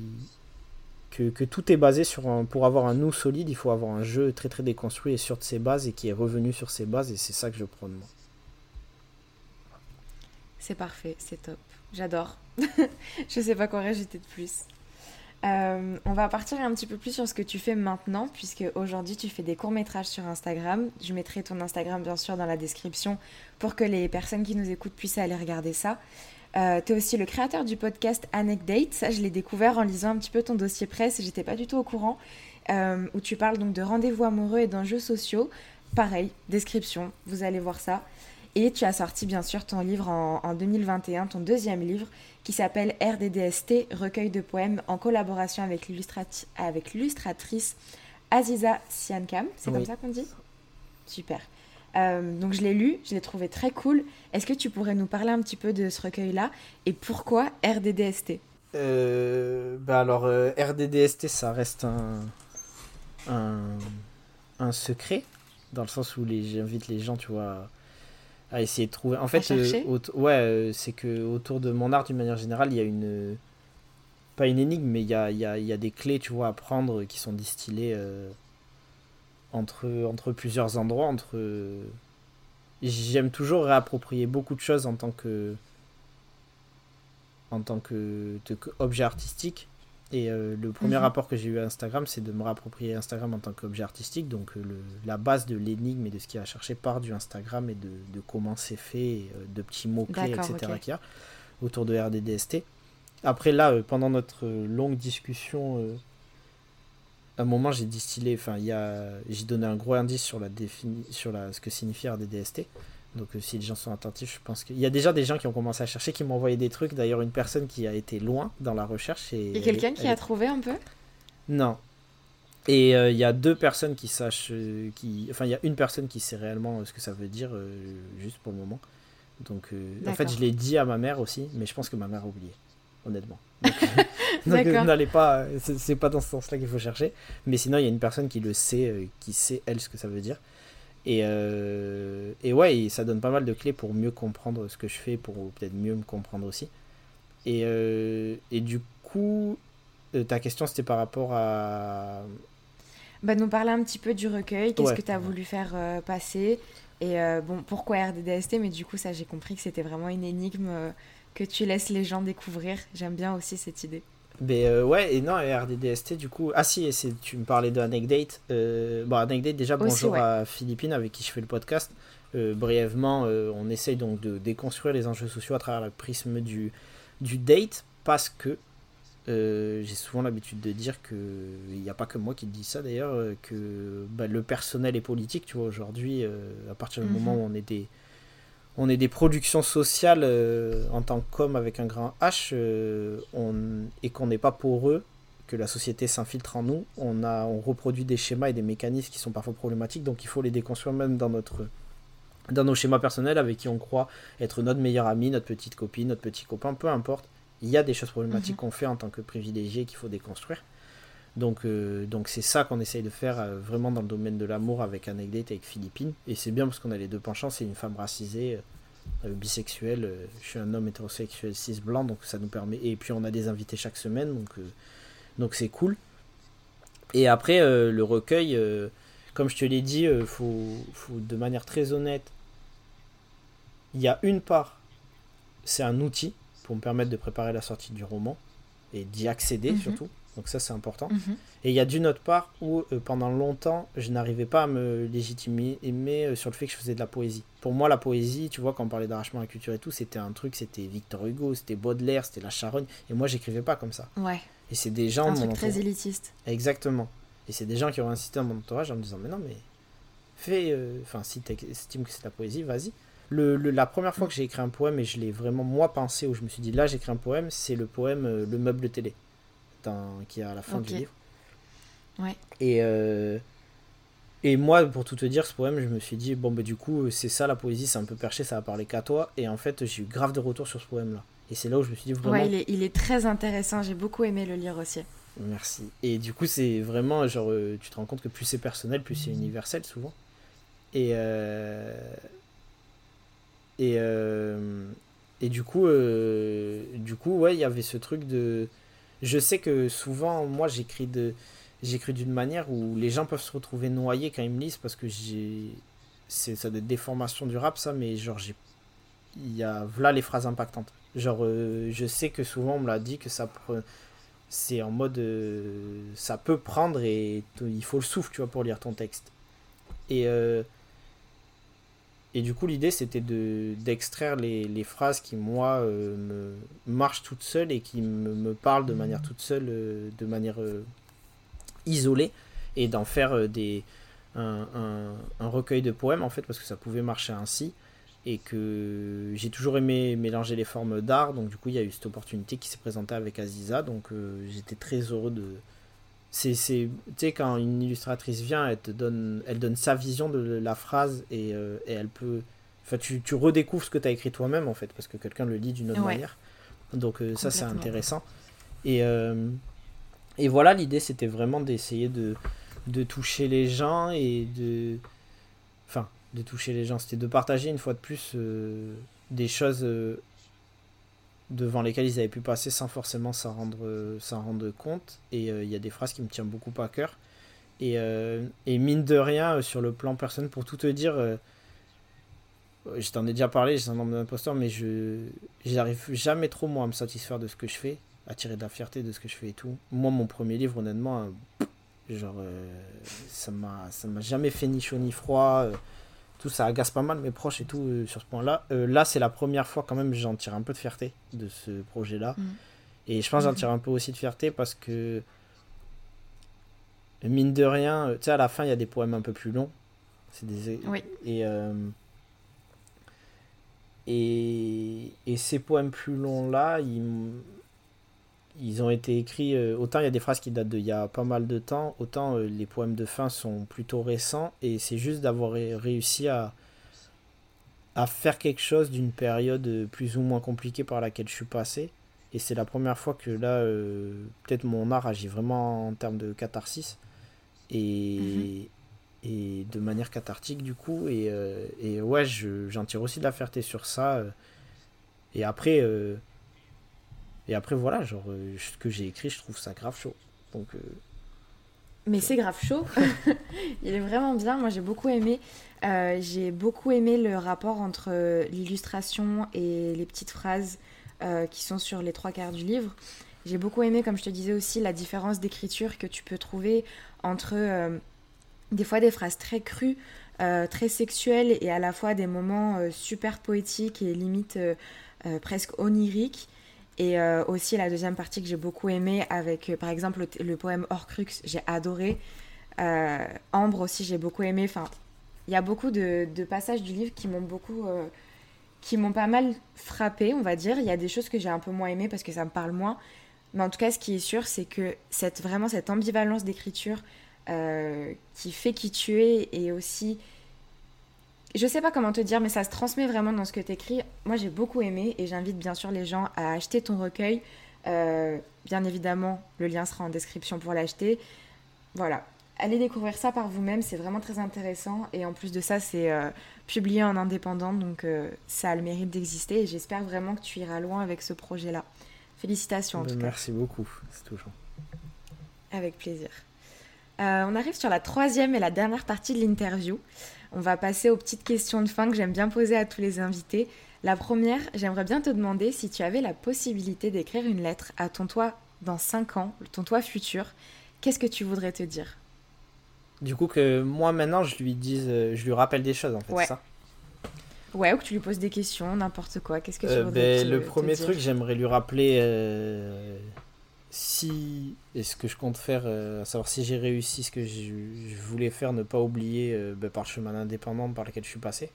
que, tout est basé sur un, pour avoir un nous solide, il faut avoir un jeu très très déconstruit et sur de ses bases et qui est revenu sur ses bases et c'est ça que je prends de moi. C'est parfait, c'est top. J'adore. je sais pas quoi rajouter de plus. Euh, on va partir un petit peu plus sur ce que tu fais maintenant, puisque aujourd'hui tu fais des courts-métrages sur Instagram. Je mettrai ton Instagram bien sûr dans la description pour que les personnes qui nous écoutent puissent aller regarder ça. Euh, tu es aussi le créateur du podcast Anecdate. Ça, je l'ai découvert en lisant un petit peu ton dossier presse j'étais pas du tout au courant. Euh, où tu parles donc de rendez-vous amoureux et d'enjeux sociaux. Pareil, description, vous allez voir ça. Et tu as sorti bien sûr ton livre en, 2021, ton deuxième livre, qui s'appelle RDDST, recueil de poèmes, en collaboration avec l'illustratrice Aziza Siankam. C'est comme ça qu'on dit? Super. Euh, donc je l'ai lu, je l'ai trouvé très cool. Est-ce que tu pourrais nous parler un petit peu de ce recueil-là et pourquoi RDDST euh, bah alors euh, RDDST ça reste un, un, secret dans le sens où j'invite les gens tu vois à essayer de trouver en fait ouais c'est que autour de mon art d'une manière générale il y a une pas une énigme mais il y a, y, a, y a, des clés tu vois à prendre qui sont distillées entre, entre plusieurs endroits, entre... J'aime toujours réapproprier beaucoup de choses en tant que en tant que, objet artistique. Et euh, le premier mhm. rapport que j'ai eu à Instagram, c'est de me réapproprier Instagram en tant qu'objet artistique. Donc euh, le, la base de l'énigme et de ce qu'il a cherché part du Instagram et de, de comment c'est fait, euh, de petits mots-clés, etc. qu'il y a autour de RDDST. Après là, pendant notre longue discussion un moment, j'ai distillé, enfin, il y a, j'ai donné un gros indice sur la défini, sur la, ce que signifie RDDST. Donc, euh, si les gens sont attentifs, je pense qu'il y a déjà des gens qui ont commencé à chercher, qui m'ont envoyé des trucs. D'ailleurs, une personne qui a été loin dans la recherche. Et il y a quelqu'un qui a trouvé un peu? Non. Et euh, il y a deux personnes qui sachent, euh, qui, enfin, il y a une personne qui sait réellement ce que ça veut dire, juste pour le moment. Donc, en fait, je l'ai dit à ma mère aussi, mais je pense que ma mère a oublié, honnêtement. Donc, n'allez pas, c'est pas dans ce sens-là qu'il faut chercher. Mais sinon, il y a une personne qui le sait, qui sait elle ce que ça veut dire. Et, euh, et ouais, ça donne pas mal de clés pour mieux comprendre ce que je fais, pour peut-être mieux me comprendre aussi. Et, euh, et du coup, ta question c'était par rapport à. Bah, nous parler un petit peu du recueil, qu'est-ce que tu as voulu faire passer et bon, pourquoi RDDST Mais du coup, ça, j'ai compris que c'était vraiment une énigme que tu laisses les gens découvrir. J'aime bien aussi cette idée. Mais euh, ouais, et non, RDDST, du coup. Ah si, et tu me parlais de Anecdate. Euh, bon, Anecdate, déjà, bonjour à Philippine avec qui je fais le podcast. Euh, brièvement, on essaye donc de déconstruire les enjeux sociaux à travers le prisme du, du date parce que j'ai souvent l'habitude de dire que il n'y a pas que moi qui dis ça d'ailleurs, que bah, le personnel est politique, tu vois, aujourd'hui, à partir du mhm. moment où on est des on est des productions sociales euh, en tant qu'homme avec un grand H euh, on, et qu'on n'est pas pour eux, que la société s'infiltre en nous, on, a, on reproduit des schémas et des mécanismes qui sont parfois problématiques, donc il faut les déconstruire même dans, notre, dans nos schémas personnels avec qui on croit être notre meilleur ami, notre petite copine, notre petit copain, peu importe. Il y a des choses problématiques mhm. qu'on fait en tant que privilégié qu'il faut déconstruire. Donc euh, donc c'est ça qu'on essaye de faire vraiment dans le domaine de l'amour avec Anecdote avec Philippine. Et c'est bien parce qu'on a les deux penchants, c'est une femme racisée, euh, bisexuelle, euh, je suis un homme hétérosexuel cis blanc, donc ça nous permet. Et puis on a des invités chaque semaine, donc donc c'est cool. Et après le recueil, comme je te l'ai dit, faut, faut de manière très honnête, il y a une part, c'est un outil pour me permettre de préparer la sortie du roman et d'y accéder mhm. surtout Donc ça, c'est important. Mhm. Et il y a d'une autre part où, euh, pendant longtemps, je n'arrivais pas à me légitimer euh, sur le fait que je faisais de la poésie. Pour moi, la poésie, tu vois, quand on parlait d'arrachement à la culture et tout, c'était un truc, c'était Victor Hugo, c'était Baudelaire, c'était la Charogne. Et moi, j'écrivais pas comme ça. Ouais. Et c'est des gens... Un truc très élitiste. Exactement. Et c'est des gens qui ont insisté dans mon entourage en me disant, mais non, mais fais... euh, Enfin, si tu estimes que c'est de la poésie, vas-y. Le, le- la première fois que j'ai écrit un poème, et je l'ai vraiment, moi, pensé, où je me suis dit, là, j'écris un poème, c'est le poème euh, Le meuble télé, qui est à la fin du livre. Ouais. Et, euh, et moi, pour tout te dire, ce poème, je me suis dit, bon, bah, du coup, c'est ça la poésie, c'est un peu perché, ça va parler qu'à toi. Et en fait, j'ai eu grave de retours sur ce poème-là. Et c'est là où je me suis dit, vraiment, Ouais, il est, il est très intéressant. J'ai beaucoup aimé le lire aussi. merci. Et du coup, c'est vraiment, genre, euh, tu te rends compte que plus c'est personnel, plus c'est universel, souvent. Et, euh, et, euh, et du coup, euh, du coup, ouais, il y avait ce truc de. Je sais que souvent, moi, j'écris de, j'écris d'une manière où les gens peuvent se retrouver noyés quand ils me lisent parce que j'ai, c'est ça des déformations du rap, ça, mais genre j'ai, il y a voilà les phrases impactantes. Genre, euh, je sais que souvent on me l'a dit que ça, pre- c'est en mode, euh, ça peut prendre et il faut le souffle, tu vois, pour lire ton texte. Et euh, et du coup, l'idée, c'était de, d'extraire les, les phrases qui, moi, euh, me marchent toutes seules et qui me, me parlent de manière toute seule, euh, de manière euh, isolée, et d'en faire des, un, un- recueil de poèmes, en fait, parce que ça pouvait marcher ainsi. Et que j'ai toujours aimé mélanger les formes d'art, donc du coup, il y a eu cette opportunité qui s'est présentée avec Aziza, donc j'étais très heureux de, c'est c'est tu sais quand une illustratrice vient elle te donne elle donne sa vision de la phrase et, euh, et elle peut enfin tu, tu redécouvres ce que tu as écrit toi-même en fait parce que quelqu'un le lit d'une autre Ouais. manière. Donc euh, ça c'est intéressant. Et euh, et voilà l'idée c'était vraiment d'essayer de de toucher les gens et de enfin de toucher les gens. C'était de partager une fois de plus des choses devant lesquelles ils avaient pu passer sans forcément s'en rendre, rendre compte. Et euh, il y a des phrases qui me tiennent beaucoup à cœur. Et, euh, mine de rien, euh, sur le plan personnel, pour tout te dire, je t'en ai déjà parlé, j'ai un nombre d'imposteur, mais je j'arrive jamais trop moi à me satisfaire de ce que je fais, à tirer de la fierté de ce que je fais et tout. Moi, mon premier livre, honnêtement, genre, euh, ça m'a jamais fait ni chaud ni froid. Tout ça agace pas mal mes proches et tout euh, sur ce point-là. Euh, là, c'est la première fois quand même j'en tire un peu de fierté de ce projet-là. Mhm. Et je pense j'en Mhm. tire un peu aussi de fierté parce que, mine de rien, euh, tu sais, à la fin, il y a des poèmes un peu plus longs. C'est des... Oui. Et, et, et ces poèmes plus longs-là, ils, ils ont été écrits. euh, autant il y a des phrases qui datent d'il y a pas mal de temps, autant euh, les poèmes de fin sont plutôt récents. Et c'est juste d'avoir ré- réussi à, à faire quelque chose d'une période euh, plus ou moins compliquée par laquelle je suis passé. Et c'est la première fois que là, euh, peut-être mon art agit vraiment en termes de catharsis. Et, et de manière cathartique du coup. Et, et ouais, je- j'en tire aussi de la fierté sur ça. Et après, et après voilà, genre, euh, ce que j'ai écrit, je trouve ça grave chaud. Donc, euh, Mais c'est grave chaud. Il est vraiment bien. Moi, j'ai beaucoup aimé. Euh, j'ai beaucoup aimé le rapport entre euh, l'illustration et les petites phrases euh, qui sont sur les trois quarts du livre. J'ai beaucoup aimé, comme je te disais aussi, la différence d'écriture que tu peux trouver entre des fois des phrases très crues, très sexuelles et à la fois des moments super poétiques et limite presque oniriques. Et euh, aussi la deuxième partie que j'ai beaucoup aimée avec euh, par exemple le, le poème Horcrux, j'ai adoré. Euh, Ambre aussi, j'ai beaucoup aimé. Enfin, il y a beaucoup de, passages du livre qui m'ont beaucoup. qui m'ont pas mal frappé, on va dire. Il y a des choses que j'ai un peu moins aimées parce que ça me parle moins. Mais en tout cas, ce qui est sûr, c'est que cette, vraiment cette ambivalence d'écriture qui fait qui tu es et aussi. Je sais pas comment te dire, mais ça se transmet vraiment dans ce que tu écris. Moi, j'ai beaucoup aimé et j'invite bien sûr les gens à acheter ton recueil. Euh, bien évidemment, le lien sera en description pour l'acheter. Voilà. Allez découvrir ça par vous-même, c'est vraiment très intéressant. Et en plus de ça, c'est euh, publié en indépendant, donc euh, ça a le mérite d'exister. Et j'espère vraiment que tu iras loin avec ce projet-là. Félicitations en ben, tout cas. merci beaucoup, c'est toujours. Avec plaisir. On arrive sur la troisième et la dernière partie de l'interview. On va passer aux petites questions de fin que j'aime bien poser à tous les invités. La première, j'aimerais bien te demander si tu avais la possibilité d'écrire une lettre à ton toi dans 5 ans, ton toi futur, qu'est-ce que tu voudrais te dire? Du coup, que moi maintenant, je lui dise, euh, je lui rappelle des choses en fait, Ouais. ça? Ouais, ou que tu lui poses des questions, n'importe quoi. Qu'est-ce que tu Euh, voudrais ben, te- le te premier dire? truc, j'aimerais lui rappeler euh, si et ce que je compte faire, euh, à savoir si j'ai réussi ce que je, je voulais faire, ne pas oublier euh, ben, par le chemin indépendant par lequel je suis passé.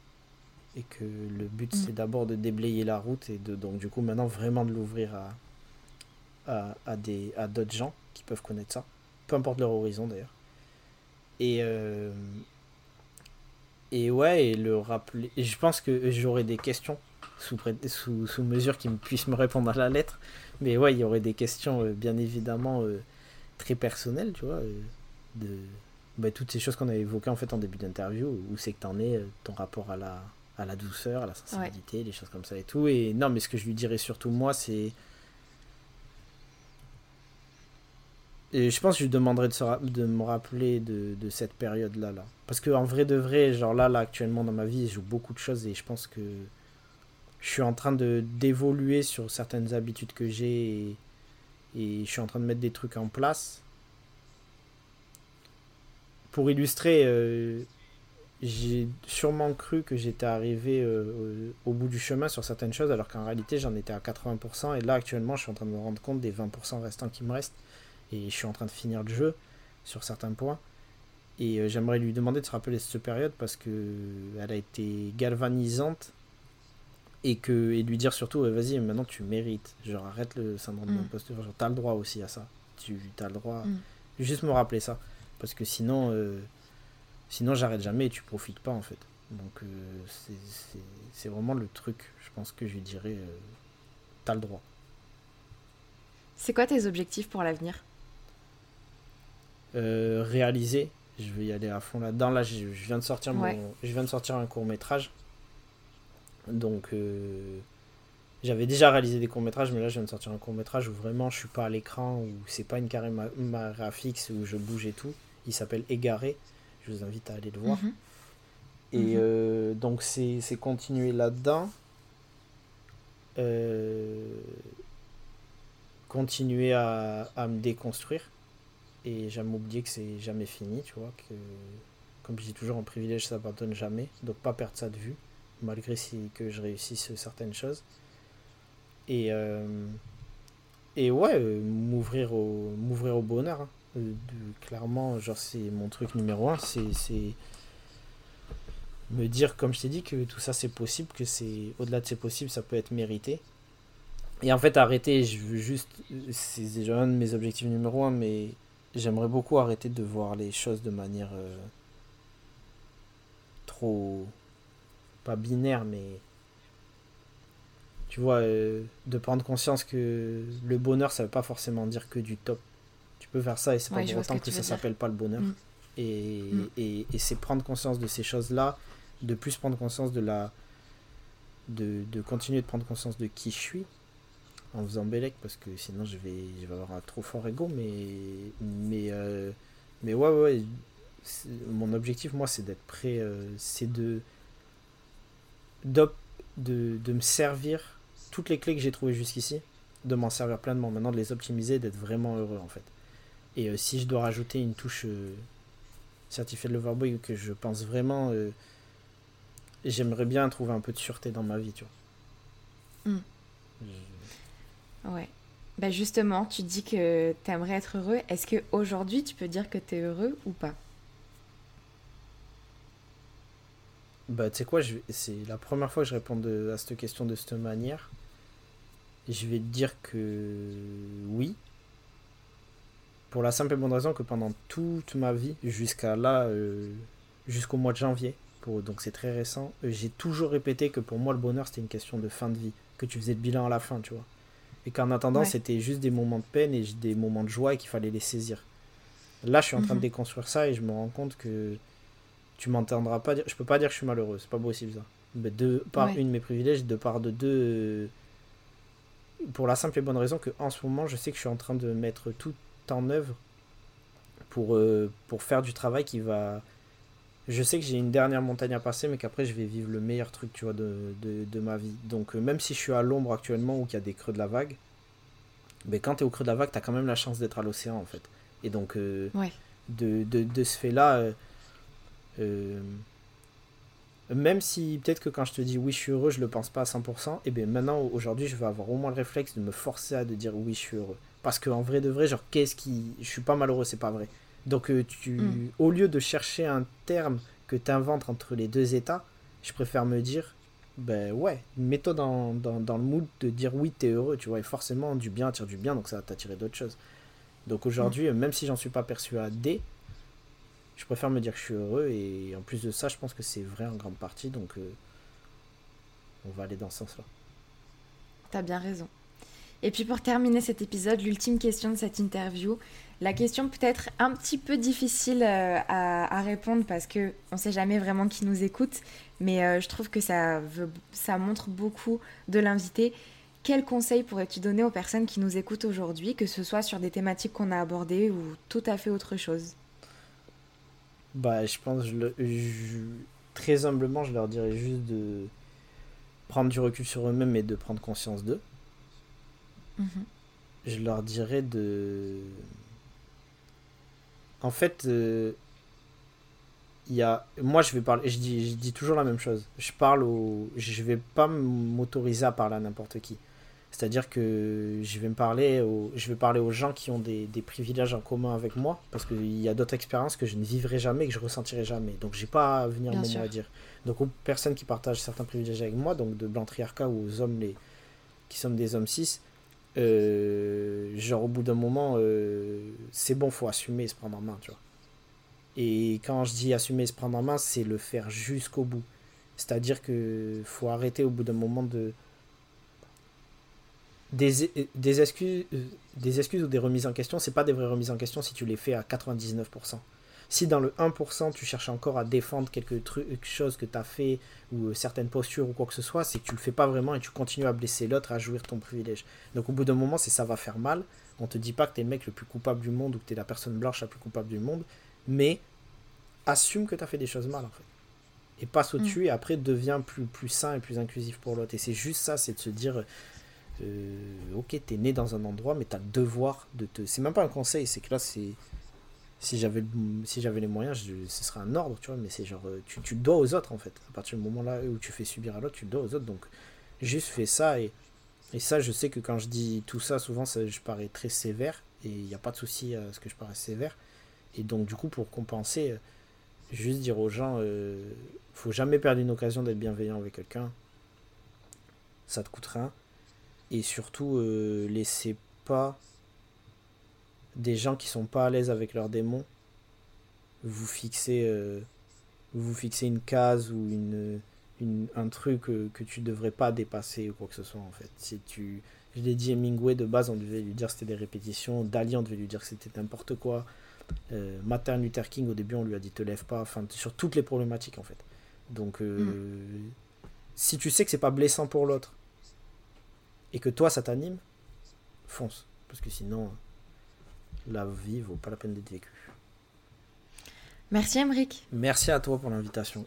Et que le but Mm. c'est d'abord de déblayer la route et de donc du coup maintenant vraiment de l'ouvrir à, à, à des à d'autres gens qui peuvent connaître ça, peu importe leur horizon d'ailleurs. Et euh, et ouais, et le rappeler. Et je pense que j'aurai des questions sous, pré- sous, sous mesure qu'ils me- puissent me répondre à la lettre. Mais ouais, il y aurait des questions, euh, bien évidemment, euh, très personnelles, tu vois. euh, de bah, toutes ces choses qu'on a évoquées en fait en début d'interview. Où c'est que t'en es, ton rapport à la, à la douceur, à la sensibilité, les choses comme ça et tout. Et non, mais ce que je lui dirais surtout, moi, c'est. Et je pense que je lui demanderais de, se ra- de me rappeler de, de cette période-là. Là. Parce qu'en vrai de vrai, genre là, là, actuellement dans ma vie, je joue beaucoup de choses et je pense que je suis en train de d'évoluer sur certaines habitudes que j'ai et, je suis en train de mettre des trucs en place. Pour illustrer, euh, j'ai sûrement cru que j'étais arrivé euh, au, bout du chemin sur certaines choses alors qu'en réalité j'en étais à 80% et là actuellement je suis en train de me rendre compte des 20% restants qui me restent et je suis en train de finir le jeu sur certains points. Et euh, j'aimerais lui demander de se rappeler cette période parce que elle a été galvanisante et que et lui dire surtout vas-y maintenant tu mérites genre arrête le syndrome Mm. d'imposteur genre t'as le droit aussi à ça tu as le droit Mm. juste me rappeler ça parce que sinon euh, sinon j'arrête jamais et tu profites pas en fait donc euh, c'est- vraiment le truc je pense que je lui dirais euh, t'as le droit C'est quoi tes objectifs pour l'avenir? Euh, réalisé. Je vais y aller à fond là-dedans. Là, je, je viens de sortir mon, je viens de sortir un court métrage. Donc, euh, j'avais déjà réalisé des courts métrages, mais là, je viens de sortir un court métrage où vraiment, je suis pas à l'écran, où c'est pas une caméra fixe où je bouge et tout. Il s'appelle Égaré. Je vous invite à aller le voir. Mhm. Et Mhm. euh, donc c'est c'est continuer là-dedans. Euh, continuer à, à me déconstruire. Et jamais oublier que c'est jamais fini, tu vois. Que, comme je dis toujours, un privilège, ça s'abandonne jamais. Donc pas perdre ça de vue, malgré si, que je réussisse certaines choses. Et, euh, et ouais, euh, m'ouvrir au, m'ouvrir au bonheur. hein. Euh, clairement, genre c'est mon truc numéro un. C'est c'est me dire, comme je t'ai dit, que tout ça c'est possible, que c'est au-delà de c'est possible, ça peut être mérité. Et en fait, arrêter, je veux juste. C'est déjà un de mes objectifs numéro un, mais j'aimerais beaucoup arrêter de voir les choses de manière trop. Pas binaire, mais. Tu vois, euh, de prendre conscience que le bonheur, ça veut pas forcément dire que du top. Tu peux faire ça et c'est pas pour autant que ça s'appelle pas le bonheur. Mm. Et, Mm. et, et c'est prendre conscience de ces choses-là, de plus prendre conscience de la. De, de continuer de prendre conscience de qui je suis en faisant Bélec parce que sinon je vais, je vais avoir un trop fort ego mais mais euh, mais ouais ouais, mon objectif moi c'est d'être prêt euh, c'est de, de de me servir toutes les clés que j'ai trouvées jusqu'ici de m'en servir pleinement maintenant de les optimiser d'être vraiment heureux en fait et euh, si je dois rajouter une touche euh, certifiée de l'overboy que je pense vraiment euh, j'aimerais bien trouver un peu de sûreté dans ma vie tu vois Mm. Je- Ouais. Bah justement, tu dis que tu aimerais être heureux. Est-ce que aujourd'hui tu peux dire que tu es heureux ou pas? Bah, tu sais quoi, je c'est la première fois que je réponds de- à cette question de cette manière. Je vais te dire que oui. Pour la simple et bonne raison que pendant toute ma vie, jusqu'à là, euh, jusqu'au mois de janvier, pour, donc c'est très récent, euh, j'ai toujours répété que pour moi le bonheur c'était une question de fin de vie, que tu faisais le bilan à la fin, tu vois. Et qu'en attendant Ouais. c'était juste des moments de peine et des moments de joie et qu'il fallait les saisir. Là je suis en train de Mhm. déconstruire ça et je me rends compte que tu m'entendras pas dire. Je peux pas dire que je suis malheureux, c'est pas possible ça. Mais de par Ouais. une de mes privilèges, de par de deux. euh, Pour la simple et bonne raison que en ce moment, je sais que je suis en train de mettre tout en œuvre pour, euh, pour faire du travail qui va. Je sais que j'ai une dernière montagne à passer, mais qu'après je vais vivre le meilleur truc, tu vois, de, de, de ma vie. Donc euh, même si je suis à l'ombre actuellement ou qu'il y a des creux de la vague, mais quand tu es au creux de la vague, tu as quand même la chance d'être à l'océan en fait. Et donc, euh, Ouais. de, de, de ce fait-là, euh, même si peut-être que quand je te dis oui, je suis heureux, je le pense pas à 100%, et bien maintenant, aujourd'hui, je vais avoir au moins le réflexe de me forcer à de dire oui, je suis heureux. Parce qu'en vrai de vrai, genre, qu'est-ce qui. Je suis pas malheureux, c'est pas vrai. Donc, euh, tu, Mm. au lieu de chercher un terme que tu inventes entre les deux états, je préfère me dire ben ouais, mets-toi dans, dans, dans le mood de dire oui, t'es heureux, tu vois, et forcément, du bien attire du bien, donc ça va t'attirer d'autres choses. Donc aujourd'hui, même si j'en suis pas persuadé, je préfère me dire que je suis heureux, et en plus de ça, je pense que c'est vrai en grande partie, donc euh, on va aller dans ce sens-là. T'as bien raison. Et puis pour terminer cet épisode, l'ultime question de cette interview, la question peut-être un petit peu difficile euh, à, répondre parce que on sait jamais vraiment qui nous écoute, mais euh, je trouve que ça, veut, ça montre beaucoup de l'invité. Quel conseil pourrais-tu donner aux personnes qui nous écoutent aujourd'hui, que ce soit sur des thématiques qu'on a abordées ou tout à fait autre chose? Bah, je pense, je le- je- très humblement, je leur dirais juste de prendre du recul sur eux-mêmes et de prendre conscience d'eux. Mhm. je leur dirais de. En fait, euh, il y a. Moi, je vais parler. Je dis, je dis toujours la même chose. Je parle au. Je vais pas m'autoriser à parler à n'importe qui. C'est-à-dire que je vais me parler aux... je vais parler aux gens qui ont des, des privilèges en commun avec moi, parce qu'il y a d'autres expériences que je ne vivrai jamais, que je ressentirai jamais. Donc j'ai pas à venir mot à dire. Donc aux personnes qui partagent certains privilèges avec moi, donc de blanc triarcat ou aux hommes les... qui sommes des hommes cis, euh, genre au bout d'un moment, euh, c'est bon, faut assumer et se prendre en main, tu vois. Et quand je dis assumer et se prendre en main, c'est le faire jusqu'au bout. C'est-à-dire que faut arrêter au bout d'un moment de des, des excuses euh, des excuses ou des remises en question, c'est pas des vraies remises en question si tu les fais à 99%. Si dans le 1% tu cherches encore à défendre quelque chose que tu as fait ou euh, certaines postures ou quoi que ce soit, c'est que tu le fais pas vraiment et tu continues à blesser l'autre, à jouir ton privilège. Donc au bout d'un moment, c'est ça va faire mal. On te dit pas que tu es le mec le plus coupable du monde ou que tu es la personne blanche la plus coupable du monde, mais assume que tu as fait des choses mal en fait. Et passe au-dessus et après deviens plus, plus sain et plus inclusif pour l'autre. Et c'est juste ça, c'est de se dire euh, ok, t'es né dans un endroit, mais t'as le devoir de te. C'est même pas un conseil, c'est que là, c'est. Si j'avais si j'avais les moyens, ce serait un ordre, tu vois, mais c'est genre. euh, Tu, tu le dois aux autres, en fait. À partir du moment là où tu fais subir à l'autre, tu le dois aux autres. Donc, juste fais ça. Et, et ça, je sais que quand je dis tout ça, souvent, ça, je parais très sévère. Et il n'y a pas de souci à ce que je parais sévère. Et donc, du coup, pour compenser, euh, juste dire aux gens euh, faut jamais perdre une occasion d'être bienveillant avec quelqu'un. Ça te coûte rien. Et surtout, euh, laissez pas des gens qui sont pas à l'aise avec leurs démons vous fixer, euh, vous fixer une case ou une, une- un truc euh, que tu devrais pas dépasser ou quoi que ce soit en fait. Si tu, je l'ai dit, Hemingway de base on devait lui dire que c'était des répétitions, Dali on devait lui dire que c'était n'importe quoi, euh, Martin Luther King au début on lui a dit te lève pas, enfin sur toutes les problématiques en fait. Donc euh, si tu sais que c'est pas blessant pour l'autre et que toi ça t'anime, fonce. Parce que sinon, la vie vaut pas la peine d'être vécue. Merci Emric. Merci à toi pour l'invitation.